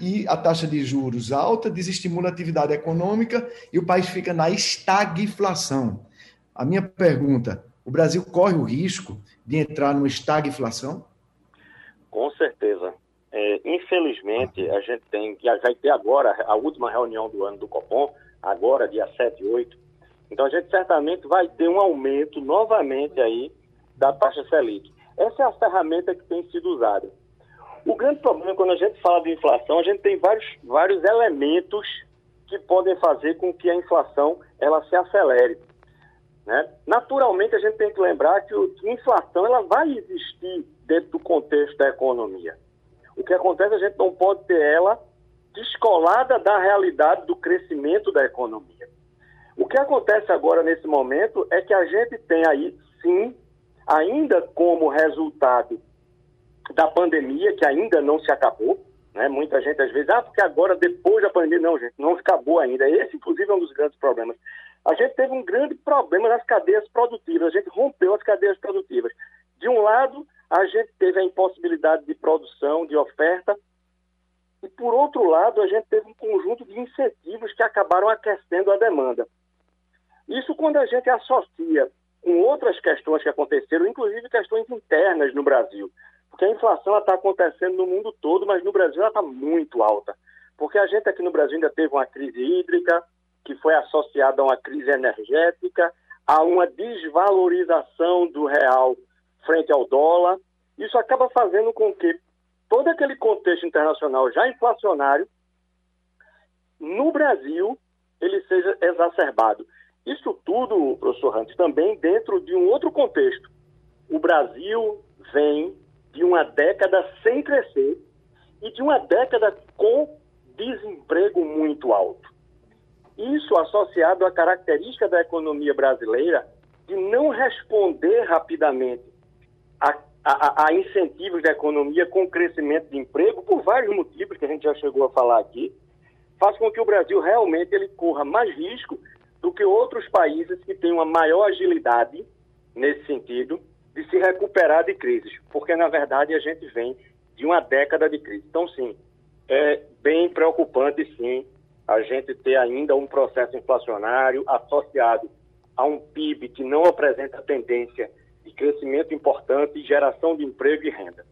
e a taxa de juros alta desestimula a atividade econômica e o país fica na estagflação. A minha pergunta, o Brasil corre o risco de entrar numa estagflação? Com certeza. É, infelizmente, a gente tem que vai ter agora a última reunião do ano do Copom, agora dia 7 e 8. Então a gente certamente vai ter um aumento novamente aí da taxa Selic. Essa é a ferramenta que tem sido usada. O grande problema, quando a gente fala de inflação, a gente tem vários, vários elementos que podem fazer com que a inflação ela se acelere. Né? Naturalmente, a gente tem que lembrar que, a inflação ela vai existir dentro do contexto da economia. O que acontece, a gente não pode ter ela descolada da realidade do crescimento da economia. O que acontece agora nesse momento é que a gente tem aí, sim, ainda como resultado da pandemia, que ainda não se acabou. Né? Muita gente às vezes, ah, porque agora, depois da pandemia, não, gente, não acabou ainda. Esse, inclusive, é um dos grandes problemas. A gente teve um grande problema nas cadeias produtivas, a gente rompeu as cadeias produtivas. De um lado, a gente teve a impossibilidade de produção, de oferta, e por outro lado, a gente teve um conjunto de incentivos que acabaram aquecendo a demanda. Isso quando a gente associa com outras questões que aconteceram, inclusive questões internas no Brasil. Porque a inflação está acontecendo no mundo todo, mas no Brasil ela está muito alta. Porque a gente aqui no Brasil ainda teve uma crise hídrica, que foi associada a uma crise energética, a uma desvalorização do real frente ao dólar. Isso acaba fazendo com que todo aquele contexto internacional já inflacionário, no Brasil, ele seja exacerbado. Isso tudo, professor Hunt, também dentro de um outro contexto. O Brasil vem de uma década sem crescer e de uma década com desemprego muito alto. Isso associado à característica da economia brasileira de não responder rapidamente a, a, a, incentivos da economia com crescimento de emprego, por vários motivos que a gente já chegou a falar aqui, faz com que o Brasil realmente ele corra mais risco do que outros países que têm uma maior agilidade nesse sentido de se recuperar de crises, porque na verdade a gente vem de uma década de crise. Então, sim, é bem preocupante, sim, a gente ter ainda um processo inflacionário associado a um PIB que não apresenta tendência de crescimento importante e geração de emprego e renda.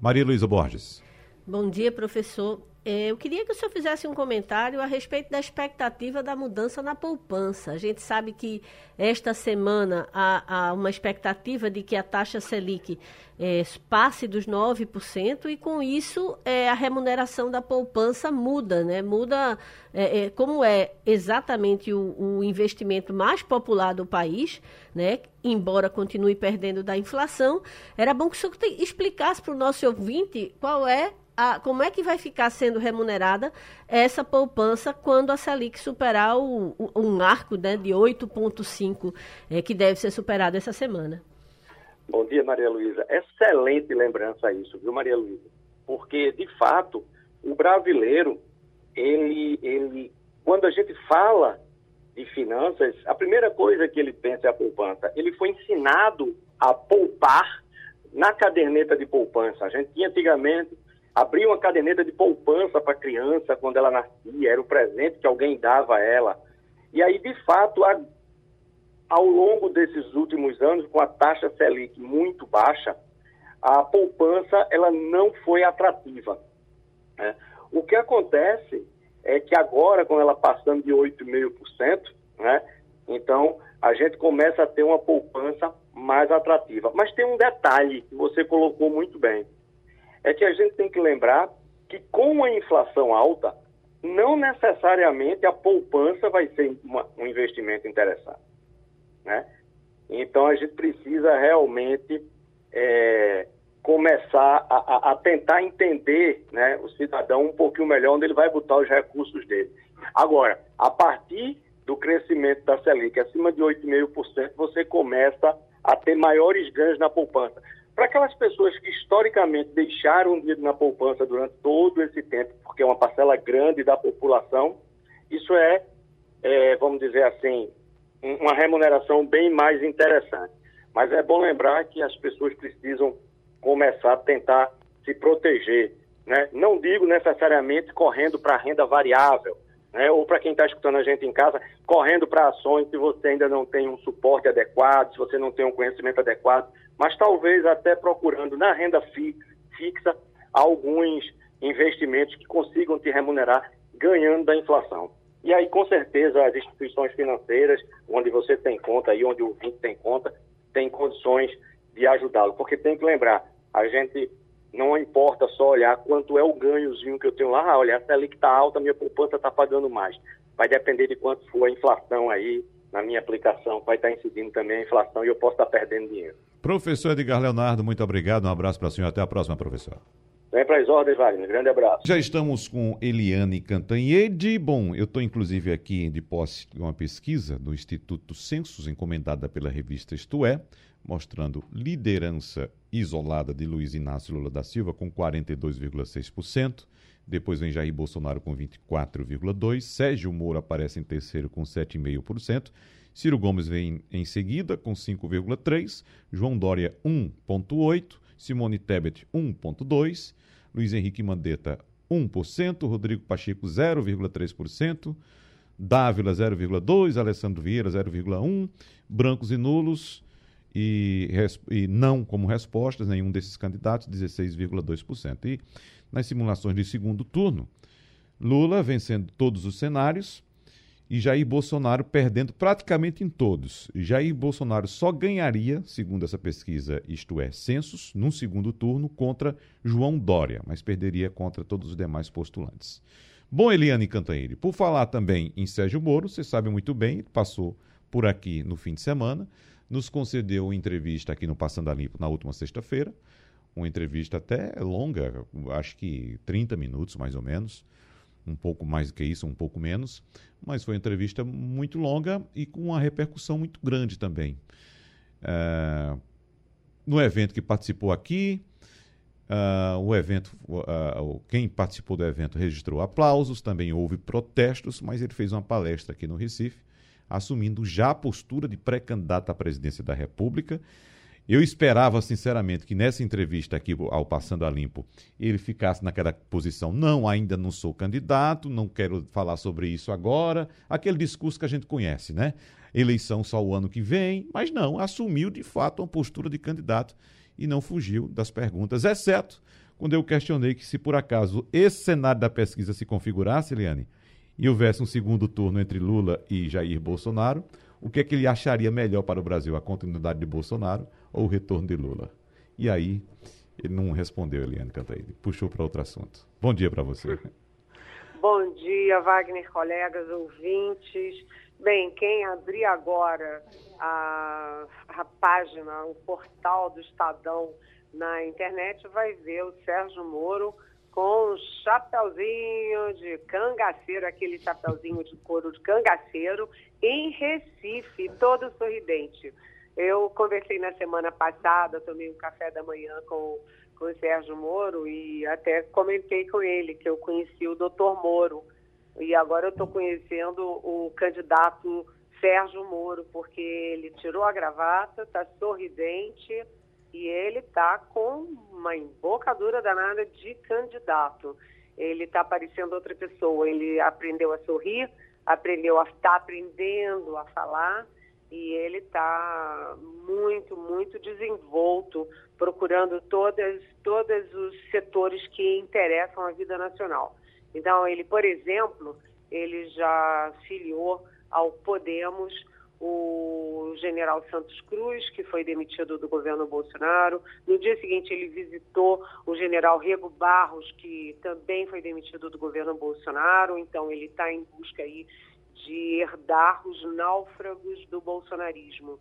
Maria Luísa Borges. Bom dia, professor. É, eu queria que o senhor fizesse um comentário a respeito da expectativa da mudança na poupança. A gente sabe que esta semana há, há uma expectativa de que a taxa Selic é, passe dos 9% e com isso é, a remuneração da poupança muda, né? Muda é, é, como é exatamente o, o, investimento mais popular do país, né? Embora continue perdendo da inflação, era bom que o senhor explicasse para o nosso ouvinte qual é a, como é que vai ficar sendo remunerada essa poupança quando a Selic superar o, o, um arco né, de 8,5 é, que deve ser superado essa semana? Bom dia, Maria Luísa. Excelente lembrança isso, viu, Maria Luísa? Porque, de fato, o brasileiro, ele, ele, quando a gente fala de finanças, a primeira coisa que ele pensa é a poupança. Ele foi ensinado a poupar na caderneta de poupança. A gente tinha antigamente abrir uma caderneta de poupança para a criança quando ela nascia, era o presente que alguém dava a ela. E aí, de fato, a, ao longo desses últimos anos, com a taxa Selic muito baixa, a poupança ela não foi atrativa. Né? O que acontece é que agora, com ela passando de 8,5%, né, então a gente começa a ter uma poupança mais atrativa. Mas tem um detalhe que você colocou muito bem. É que a gente tem que lembrar que com a inflação alta, não necessariamente a poupança vai ser uma, um investimento interessante. Né? Então a gente precisa realmente é, começar a, a, a, tentar entender né, o cidadão um pouquinho melhor onde ele vai botar os recursos dele. Agora, a partir do crescimento da Selic acima de 8,5%, você começa a ter maiores ganhos na poupança. Para aquelas pessoas que historicamente deixaram de ir na poupança durante todo esse tempo, porque é uma parcela grande da população, isso é, é vamos dizer assim, uma remuneração bem mais interessante. Mas é bom lembrar que as pessoas precisam começar a tentar se proteger. Né? Não digo necessariamente correndo para renda variável, né? ou para quem está escutando a gente em casa, correndo para ações se você ainda não tem um suporte adequado, se você não tem um conhecimento adequado, mas talvez até procurando na renda fixa alguns investimentos que consigam te remunerar ganhando da inflação. E aí, com certeza, as instituições financeiras, onde você tem conta e onde o ouvinte tem conta, tem condições de ajudá-lo. Porque tem que lembrar, a gente não importa só olhar quanto é o ganhozinho que eu tenho lá, ah, olha, a Selic está alta, minha poupança está pagando mais. Vai depender de quanto for a inflação aí na minha aplicação, vai estar tá incidindo também a inflação e eu posso estar tá perdendo dinheiro. Professor Edgar Leonardo, muito obrigado, um abraço para o senhor, até a próxima, professor. Vem para as ordens, Wagner. Grande abraço. Já estamos com Eliane Cantanhede. Bom, eu estou inclusive aqui de posse de uma pesquisa do Instituto Census, encomendada pela revista Isto É, mostrando liderança isolada de Luiz Inácio Lula da Silva com 42,6%. Depois vem Jair Bolsonaro com 24,2%. Sérgio Moro aparece em terceiro com 7,5%. Ciro Gomes vem em seguida com 5,3%. João Dória, 1,8%. Simone Tebet, 1,2%. Luiz Henrique Mandetta, 1%. Rodrigo Pacheco, 0,3%. Dávila 0,2, Alessandro Vieira 0,1, brancos e nulos e, e não como respostas, nenhum desses candidatos, 16,2%. E nas simulações de segundo turno, Lula vencendo todos os cenários e Jair Bolsonaro perdendo praticamente em todos. Jair Bolsonaro só ganharia, segundo essa pesquisa, isto é, censos, num segundo turno contra João Dória, mas perderia contra todos os demais postulantes. Bom, Eliane Cantanhede, por falar também em Sérgio Moro, você sabe muito bem, passou por aqui no fim de semana, nos concedeu uma entrevista aqui no Passando a Limpo na última sexta-feira, uma entrevista até longa, acho que 30 minutos mais ou menos, um pouco mais do que isso, um pouco menos, mas foi uma entrevista muito longa e com uma repercussão muito grande também. É, no evento que participou aqui, uh, o evento, uh, quem participou do evento registrou aplausos, também houve protestos, mas ele fez uma palestra aqui no Recife, assumindo já a postura de pré-candidato à presidência da República. Eu esperava, sinceramente, que nessa entrevista aqui ao Passando a Limpo, ele ficasse naquela posição, não, ainda não sou candidato, não quero falar sobre isso agora, aquele discurso que a gente conhece, né? Eleição só o ano que vem, mas não, assumiu de fato uma postura de candidato e não fugiu das perguntas, exceto quando eu questionei que se por acaso esse cenário da pesquisa se configurasse, Eliane, e houvesse um segundo turno entre Lula e Jair Bolsonaro, o que é que ele acharia melhor para o Brasil, a continuidade de Bolsonaro ou o retorno de Lula? E aí ele não respondeu, Eliane Cantaíde, puxou para outro assunto. Bom dia para você. Bom dia, Wagner, colegas, ouvintes. Bem, quem abrir agora a, a página, o portal do Estadão na internet vai ver o Sérgio Moro com um chapeuzinho de cangaceiro, aquele chapeuzinho de couro de cangaceiro, em Recife, todo sorridente. Eu conversei na semana passada, tomei um café da manhã com, com o Sérgio Moro e até comentei com ele que eu conheci o doutor Moro. E agora eu estou conhecendo o candidato Sérgio Moro, porque ele tirou a gravata, está sorridente, e ele está com uma embocadura danada de candidato. Ele está parecendo outra pessoa. Ele aprendeu a sorrir, aprendeu a estar tá aprendendo a falar e e ele está muito, muito desenvolto, procurando todas, todos os setores que interessam a vida nacional. Então, ele, por exemplo, ele já filiou ao Podemos o general Santos Cruz, que foi demitido do governo Bolsonaro. No dia seguinte, ele visitou o general Rego Barros, que também foi demitido do governo Bolsonaro. Então, ele está em busca aí de herdar os náufragos do bolsonarismo.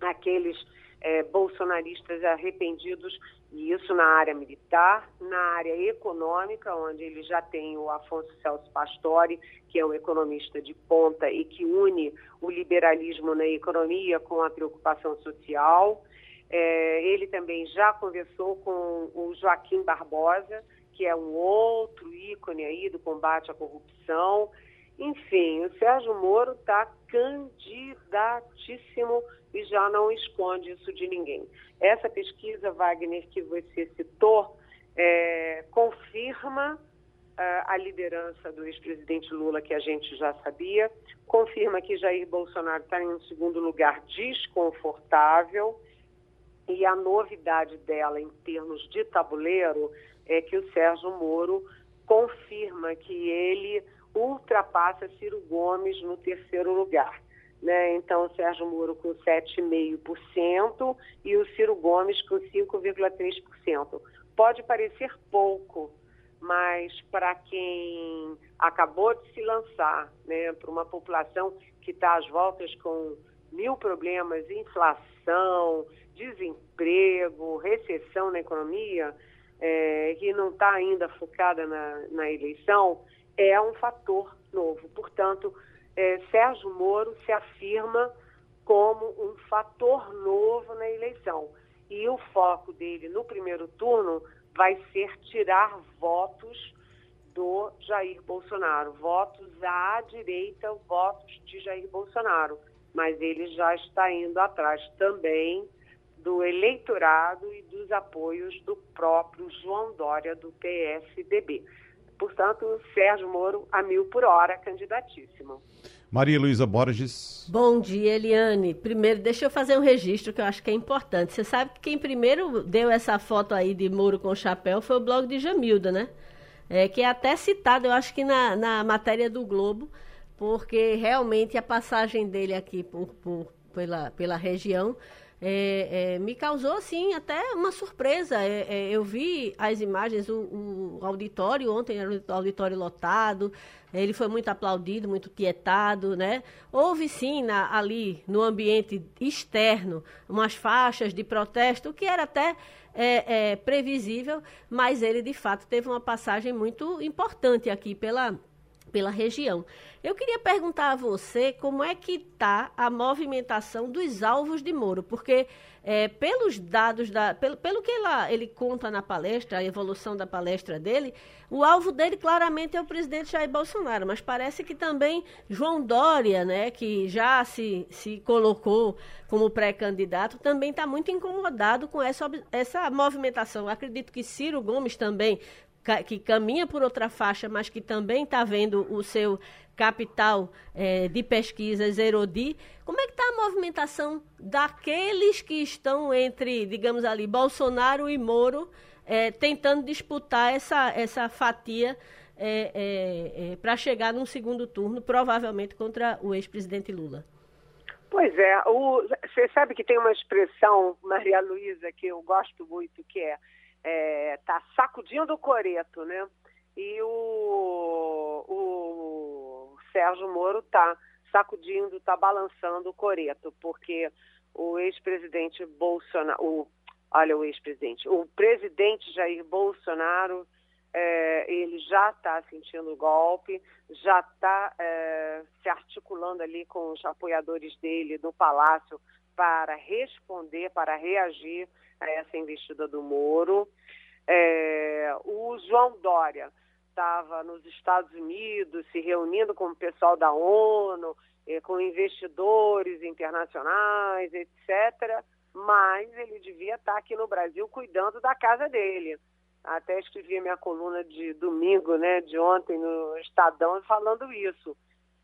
Aqueles é, bolsonaristas arrependidos, e isso na área militar, na área econômica, onde ele já tem o Afonso Celso Pastore, que é um economista de ponta e que une o liberalismo na economia com a preocupação social. É, ele também já conversou com o Joaquim Barbosa, que é um outro ícone aí do combate à corrupção. Enfim, o Sérgio Moro está candidatíssimo e já não esconde isso de ninguém. Essa pesquisa, Wagner, que você citou, é, confirma uh, a liderança do ex-presidente Lula, que a gente já sabia, confirma que Jair Bolsonaro está em um segundo lugar desconfortável, e a novidade dela em termos de tabuleiro é que o Sérgio Moro confirma que ele ultrapassa Ciro Gomes no terceiro lugar. Né? Então, o Sérgio Moro com 7,5% e o Ciro Gomes com 5,3%. Pode parecer pouco, mas para quem acabou de se lançar, né, para uma população que está às voltas com mil problemas, inflação, desemprego, recessão na economia, é, que não está ainda focada na, na eleição, é um fator novo. Portanto, é, Sérgio Moro se afirma como um fator novo na eleição. E o foco dele no primeiro turno vai ser tirar votos do Jair Bolsonaro, votos à direita, votos de Jair Bolsonaro. Mas ele já está indo atrás também do eleitorado e dos apoios do próprio João Dória, do PSDB. Portanto, Sérgio Moro a mil por hora, candidatíssimo. Maria Luísa Borges. Bom dia, Eliane. Primeiro, deixa eu fazer um registro que eu acho que é importante. Você sabe que quem primeiro deu essa foto aí de Moro com chapéu foi o blog de Jamilda, né? É, que é até citado, eu acho que na, na matéria do Globo, porque realmente a passagem dele aqui por, por pela, pela região é, é, me causou assim até uma surpresa. É, é eu vi as imagens, o, o, auditório ontem era o auditório lotado, ele foi muito aplaudido, muito tietado, né? Houve sim na, ali no ambiente externo umas faixas de protesto, que era até é, é, previsível, mas ele de fato teve uma passagem muito importante aqui pela pela região. Eu queria perguntar a você como é que está a movimentação dos alvos de Moro, porque é, pelos dados, da, pelo, pelo que ela, ele conta na palestra, a evolução da palestra dele, o alvo dele claramente é o presidente Jair Bolsonaro, mas parece que também João Dória, né, que já se, se colocou como pré-candidato, também está muito incomodado com essa, essa movimentação. Acredito que Ciro Gomes também que caminha por outra faixa, mas que também está vendo o seu capital é, de pesquisas Erodi. Como é que está a movimentação daqueles que estão entre, digamos ali, Bolsonaro e Moro, é, tentando disputar essa, essa fatia é, para chegar num segundo turno, provavelmente contra o ex-presidente Lula? Pois é, você sabe que tem uma expressão, Maria Luísa, que eu gosto muito, que é é, tá sacudindo o coreto, né? E o, o Sérgio Moro tá sacudindo, tá balançando o coreto, porque o ex-presidente Bolsonaro, o, olha o ex-presidente, o presidente Jair Bolsonaro, é, ele já está sentindo o golpe, já está é, se articulando ali com os apoiadores dele no Palácio para responder, para reagir a essa investida do Moro. É, o João Dória estava nos Estados Unidos se reunindo com o pessoal da ONU, é, com investidores internacionais, etc. Mas ele devia estar aqui no Brasil cuidando da casa dele. Até escrevi minha coluna de domingo, né, de ontem no Estadão, falando isso.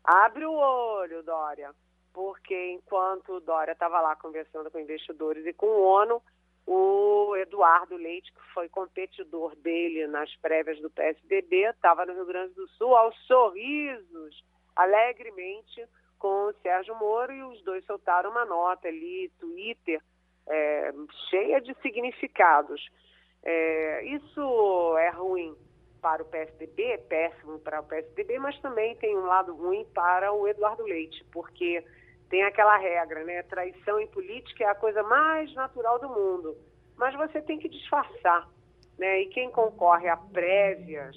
Abre o olho, Dória. porque enquanto Dória estava lá conversando com investidores e com o ONU, o Eduardo Leite, que foi competidor dele nas prévias do PSDB, estava no Rio Grande do Sul aos sorrisos, alegremente, com o Sérgio Moro, e os dois soltaram uma nota ali, Twitter, é, cheia de significados. É, isso é ruim para o PSDB, é péssimo para o PSDB, mas também tem um lado ruim para o Eduardo Leite, porque tem aquela regra, né? Traição em política é a coisa mais natural do mundo, mas você tem que disfarçar, né? E quem concorre a prévias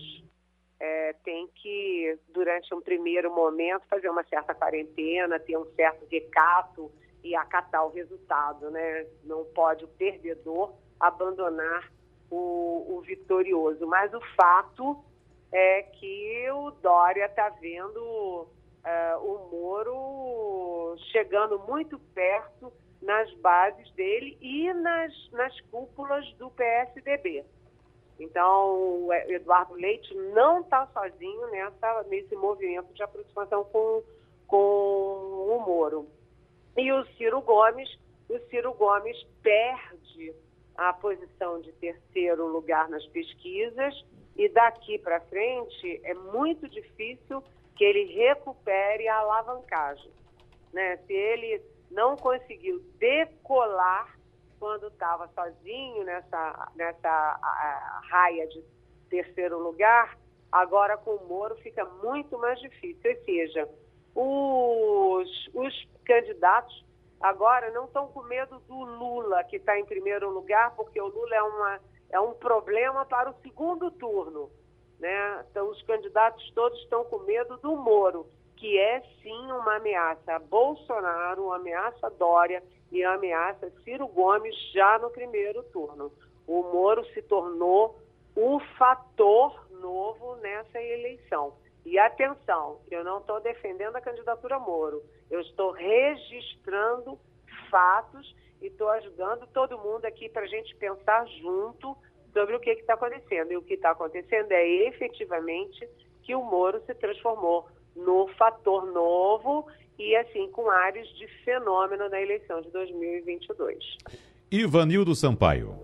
é, tem que, durante um primeiro momento, fazer uma certa quarentena, ter um certo recato e acatar o resultado, né? Não pode o perdedor abandonar o, o vitorioso. Mas o fato é que o Dória está vendo uh, o Moro chegando muito perto nas bases dele e nas, nas cúpulas do PSDB. Então, o Eduardo Leite não está sozinho nessa, nesse movimento de aproximação com, com o Moro. E o Ciro Gomes, o Ciro Gomes perde a posição de terceiro lugar nas pesquisas e daqui para frente é muito difícil que ele recupere a alavancagem. Né? Se ele não conseguiu decolar quando estava sozinho nessa, nessa a, a raia de terceiro lugar, agora com o Moro fica muito mais difícil. Ou seja, os, os candidatos agora não estão com medo do Lula, que está em primeiro lugar, porque o Lula é, uma, é um problema para o segundo turno. Né? Então, os candidatos todos estão com medo do Moro, que é sim uma ameaça a Bolsonaro, uma ameaça a Dória e uma ameaça a Ciro Gomes já no primeiro turno. O Moro se tornou um fator novo nessa eleição. E atenção, eu não estou defendendo a candidatura Moro, eu estou registrando fatos e estou ajudando todo mundo aqui para a gente pensar junto sobre o que está acontecendo. E o que está acontecendo é efetivamente que o Moro se transformou no fator novo e assim com áreas de fenômeno na eleição de 2022. Ivanildo Sampaio.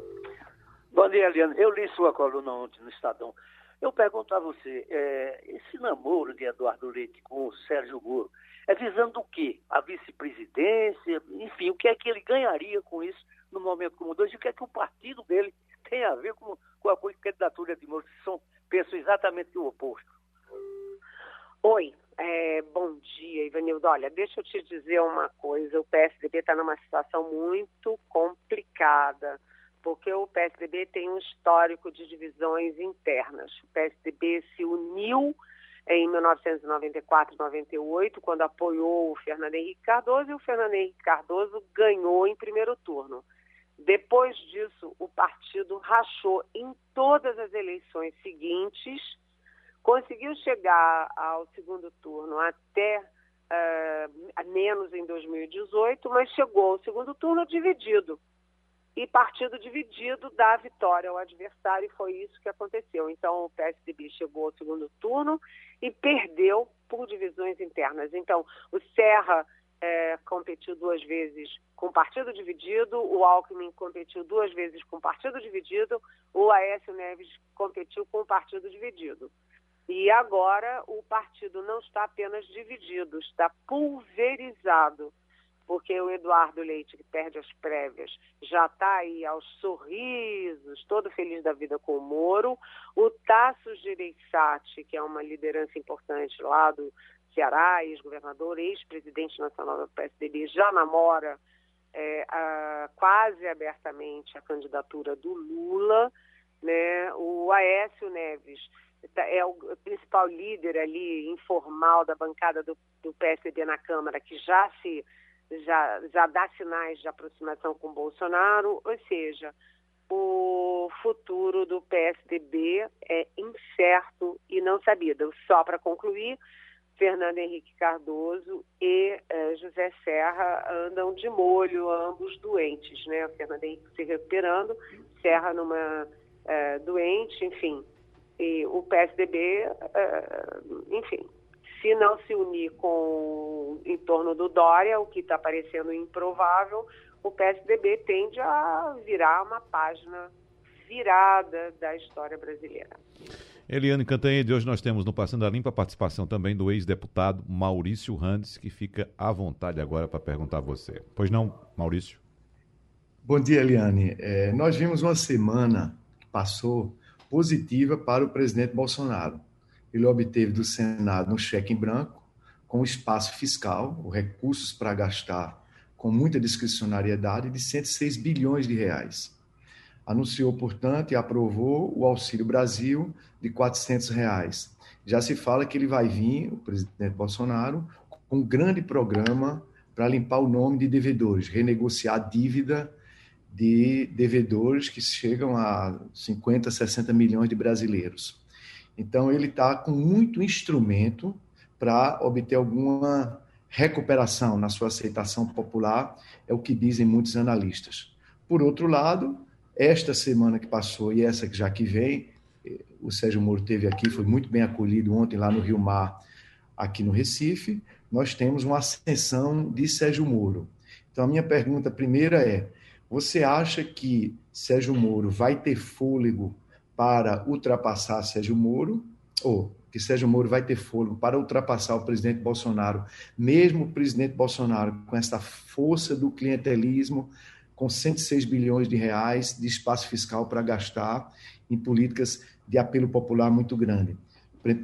Bom dia, Eliane. Eu li sua coluna ontem no Estadão. Eu pergunto a você, é, esse namoro de Eduardo Leite com o Sérgio Moro é visando o quê? A vice-presidência, enfim, o que é que ele ganharia com isso no momento como dois e o que é que o partido dele tem a ver com, com a candidatura de Moro, que são, pensam exatamente o oposto. Oi, é, bom dia, Ivanildo. Olha, deixa eu te dizer uma coisa, o PSDB está numa situação muito complicada porque o PSDB tem um histórico de divisões internas. O PSDB se uniu em 1994 98, quando apoiou o Fernando Henrique Cardoso, e o Fernando Henrique Cardoso ganhou em primeiro turno. Depois disso, o partido rachou em todas as eleições seguintes, conseguiu chegar ao segundo turno até uh, menos em 2018, mas chegou ao segundo turno dividido e partido dividido dá vitória ao adversário, e foi isso que aconteceu. Então, o PSDB chegou ao segundo turno e perdeu por divisões internas. Então, o Serra é, competiu duas vezes com partido dividido, o Alckmin competiu duas vezes com partido dividido, o Aécio Neves competiu com partido dividido. E agora o partido não está apenas dividido, está pulverizado porque o Eduardo Leite, que perde as prévias, já está aí aos sorrisos, todo feliz da vida com o Moro. O Tasso Gereissati, que é uma liderança importante lá do Ceará, ex-governador, ex-presidente nacional do PSDB, já namora é, a, quase abertamente a candidatura do Lula. Né? O Aécio Neves tá, é o principal líder ali informal da bancada do, do PSDB na Câmara, que já se já, já dá sinais de aproximação com Bolsonaro, ou seja, o futuro do PSDB é incerto e não sabido. Só para concluir, Fernando Henrique Cardoso e eh, José Serra andam de molho, ambos doentes, né? Fernando Henrique se recuperando, Serra numa eh, doente, enfim. E o PSDB, eh, enfim, se não se unir com em torno do Dória, o que está parecendo improvável, o PSDB tende a virar uma página virada da história brasileira. Eliane Cantanhede, hoje nós temos no Passando a Limpa a participação também do ex-deputado Maurício Randes, que fica à vontade agora para perguntar a você. Pois não, Maurício? Bom dia, Eliane. É, nós vimos uma semana que passou positiva para o presidente Bolsonaro. Ele obteve do Senado um cheque em branco, com espaço fiscal, recursos para gastar com muita discricionariedade de 106 bilhões de reais. Anunciou, portanto, e aprovou o Auxílio Brasil de 400 reais. Já se fala que ele vai vir, o presidente Bolsonaro, com um grande programa para limpar o nome de devedores, renegociar a dívida de devedores que chegam a 50, 60 milhões de brasileiros. Então, ele está com muito instrumento para obter alguma recuperação na sua aceitação popular, é o que dizem muitos analistas. Por outro lado, esta semana que passou e essa que já que vem, o Sérgio Moro teve aqui, foi muito bem acolhido ontem lá no Rio Mar, aqui no Recife, nós temos uma ascensão de Sérgio Moro. Então, a minha pergunta primeira é: você acha que Sérgio Moro vai ter fôlego para ultrapassar Sérgio Moro? Ou que Sérgio Moro vai ter fôlego para ultrapassar o presidente Bolsonaro, mesmo o presidente Bolsonaro com essa força do clientelismo, com 106 bilhões de reais de espaço fiscal para gastar em políticas de apelo popular muito grande.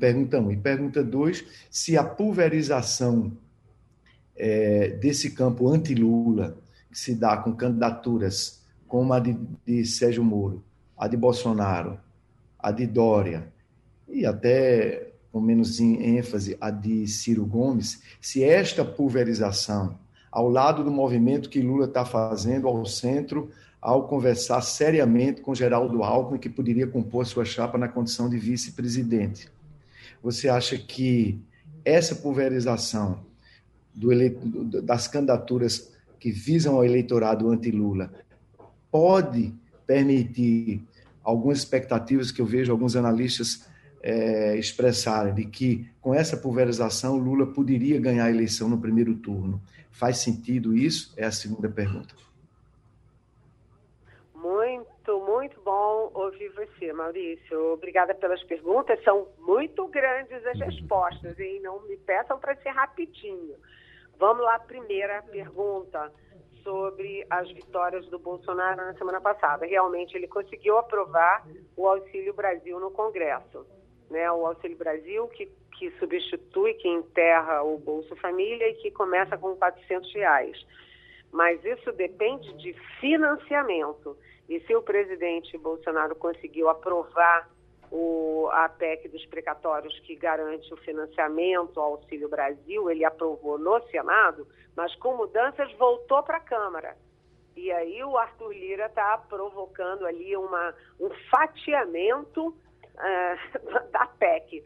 Pergunta um. E pergunta dois, se a pulverização é, desse campo anti-Lula, que se dá com candidaturas como a de, de Sérgio Moro, a de Bolsonaro, a de Dória, e até com menos ênfase a de Ciro Gomes, se esta pulverização, ao lado do movimento que Lula está fazendo ao centro, ao conversar seriamente com Geraldo Alckmin, que poderia compor sua chapa na condição de vice-presidente. Você acha que essa pulverização do das candidaturas que visam ao eleitorado anti-Lula pode permitir algumas expectativas que eu vejo alguns analistas é, expressarem de que com essa pulverização Lula poderia ganhar a eleição no primeiro turno. Faz sentido isso? É a segunda pergunta. Muito, muito bom ouvir você, Maurício. Obrigada pelas perguntas. São muito grandes as respostas, hein? Não me peçam para ser rapidinho. Vamos lá, primeira pergunta sobre as vitórias do Bolsonaro na semana passada. Realmente ele conseguiu aprovar o Auxílio Brasil no Congresso. Né? O Auxílio Brasil, que, que substitui, que enterra o Bolsa Família e que começa com 400 reais. Mas isso depende de financiamento. E se o presidente Bolsonaro conseguiu aprovar o, a PEC dos precatórios que garante o financiamento ao Auxílio Brasil, ele aprovou no Senado, mas com mudanças voltou para a Câmara. E aí o Arthur Lira está provocando ali uma, um fatiamento uh, da PEC.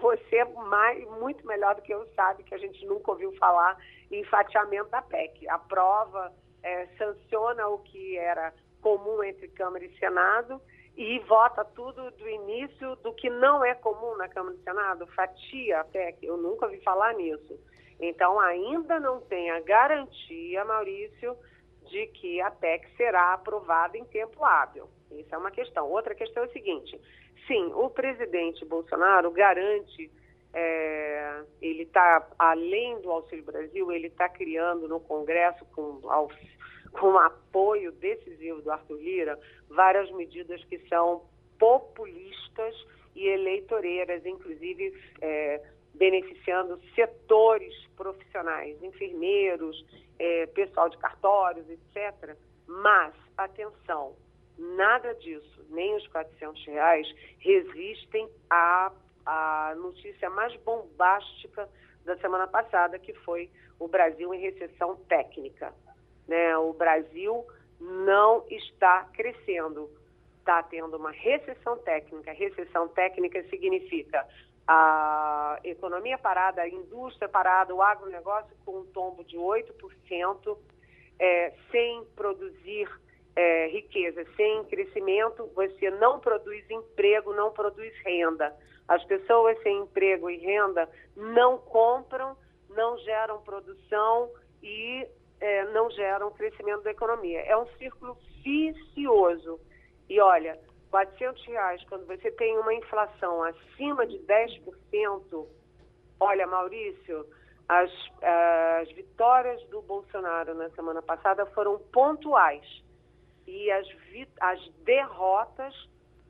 Você, mais, muito melhor do que eu, sabe que a gente nunca ouviu falar em fatiamento da PEC. Aprova, é, sanciona o que era comum entre Câmara e Senado e vota tudo do início do que não é comum na Câmara e Senado, fatia a PEC. Eu nunca ouvi falar nisso. Então, ainda não tem a garantia, Maurício, de que a PEC será aprovada em tempo hábil. Isso é uma questão. Outra questão é o seguinte: sim, o presidente Bolsonaro garante, é, ele está, além do Auxílio Brasil, ele está criando no Congresso, com, com apoio decisivo do Arthur Lira, várias medidas que são populistas e eleitoreiras, inclusive é, beneficiando setores profissionais, enfermeiros, é, pessoal de cartórios, etc. Mas, atenção, nada disso, nem os 400 reais, resistem à, à notícia mais bombástica da semana passada, que foi o Brasil em recessão técnica. Né? O Brasil não está crescendo, está tendo uma recessão técnica. Recessão técnica significa a economia parada, a indústria parada, o agronegócio com um tombo de 8%, é, sem produzir é, riqueza, sem crescimento, você não produz emprego, não produz renda. As pessoas sem emprego e renda não compram, não geram produção e é, não geram crescimento da economia. É um círculo vicioso. E olha, 400 reais, quando você tem uma inflação acima de 10%, olha, Maurício, as, as vitórias do Bolsonaro na semana passada foram pontuais e as, as derrotas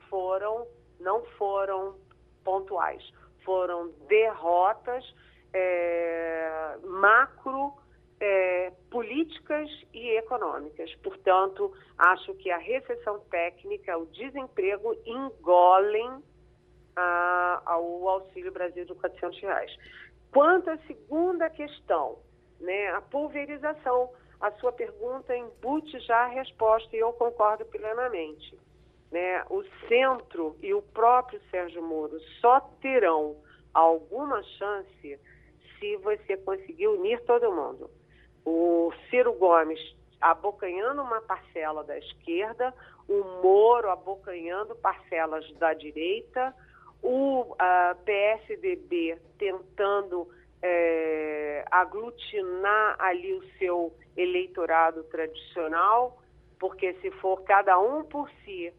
foram não foram pontuais, foram derrotas é, macro é, políticas e econômicas. Portanto, acho que a recessão técnica, o desemprego engolem a, ao Auxílio Brasil de 400 reais. Quanto à segunda questão, né, a pulverização, a sua pergunta embute já a resposta e eu concordo plenamente. Né? O centro e o próprio Sérgio Moro só terão alguma chance se você conseguir unir todo mundo. O Ciro Gomes abocanhando uma parcela da esquerda, o Moro abocanhando parcelas da direita, o PSDB tentando é, aglutinar ali o seu eleitorado tradicional, porque se for cada um por si,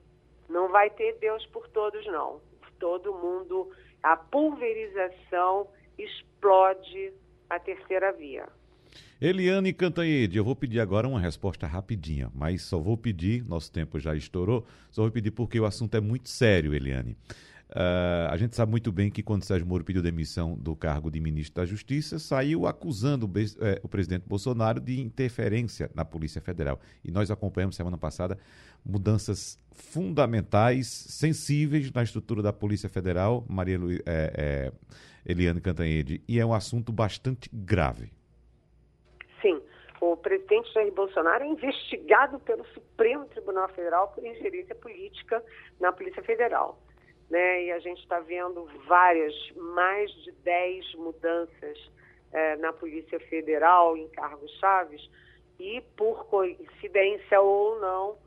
não vai ter Deus por todos, não. Todo mundo, a pulverização explode a terceira via. Eliane Cantanhede, eu vou pedir agora uma resposta rapidinha, mas só vou pedir, nosso tempo já estourou, só vou pedir porque o assunto é muito sério, Eliane. Uh, a gente sabe muito bem que quando Sérgio Moro pediu demissão do cargo de ministro da Justiça, saiu acusando o, eh, o, presidente Bolsonaro de interferência na Polícia Federal. E nós acompanhamos semana passada mudanças fundamentais, sensíveis na estrutura da Polícia Federal, Maria Lu, é, Eliane Cantanhede, e é um assunto bastante grave. Presidente Jair Bolsonaro é investigado pelo Supremo Tribunal Federal por ingerência política na Polícia Federal né? E a gente está vendo várias, mais de 10 mudanças é, na Polícia Federal em cargos chaves e por coincidência ou não,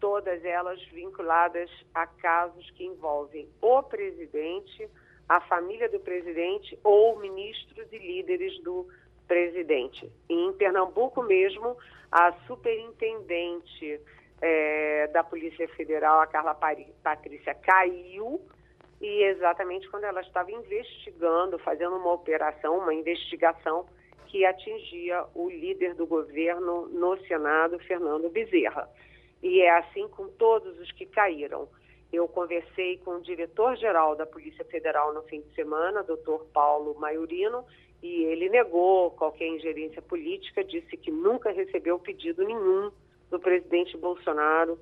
todas elas vinculadas a casos que envolvem o presidente, a família do presidente ou ministros e líderes do presidente. E em Pernambuco mesmo, a superintendente é, da Polícia Federal, a Carla Patrícia, caiu e exatamente quando ela estava investigando, fazendo uma operação, uma investigação que atingia o líder do governo no Senado, Fernando Bezerra. E é assim com todos os que caíram. Eu conversei com o diretor-geral da Polícia Federal no fim de semana, doutor Paulo Maiorino, e ele negou qualquer ingerência política, disse que nunca recebeu pedido nenhum do presidente Bolsonaro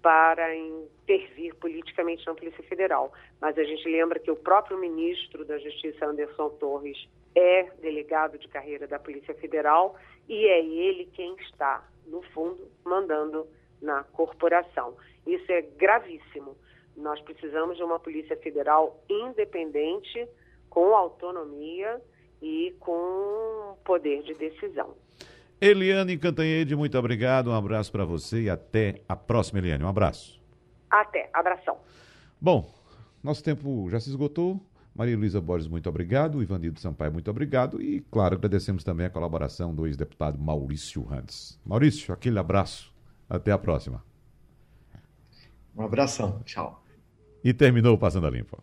para intervir politicamente na Polícia Federal. Mas a gente lembra que o próprio ministro da Justiça, Anderson Torres, é delegado de carreira da Polícia Federal e é ele quem está, no fundo, mandando na corporação. Isso é gravíssimo. Nós precisamos de uma Polícia Federal independente, com autonomia e com poder de decisão. Eliane Cantanhede, muito obrigado, um abraço para você e até a próxima, Eliane. Um abraço. Até, abração. Bom, nosso tempo já se esgotou. Maria Luísa Borges, muito obrigado. Ivanildo Sampaio, muito obrigado. E, claro, agradecemos também a colaboração do ex-deputado Maurício Randes. Maurício, aquele abraço. Até a próxima. Um abração. Tchau. E terminou Passando a Limpo.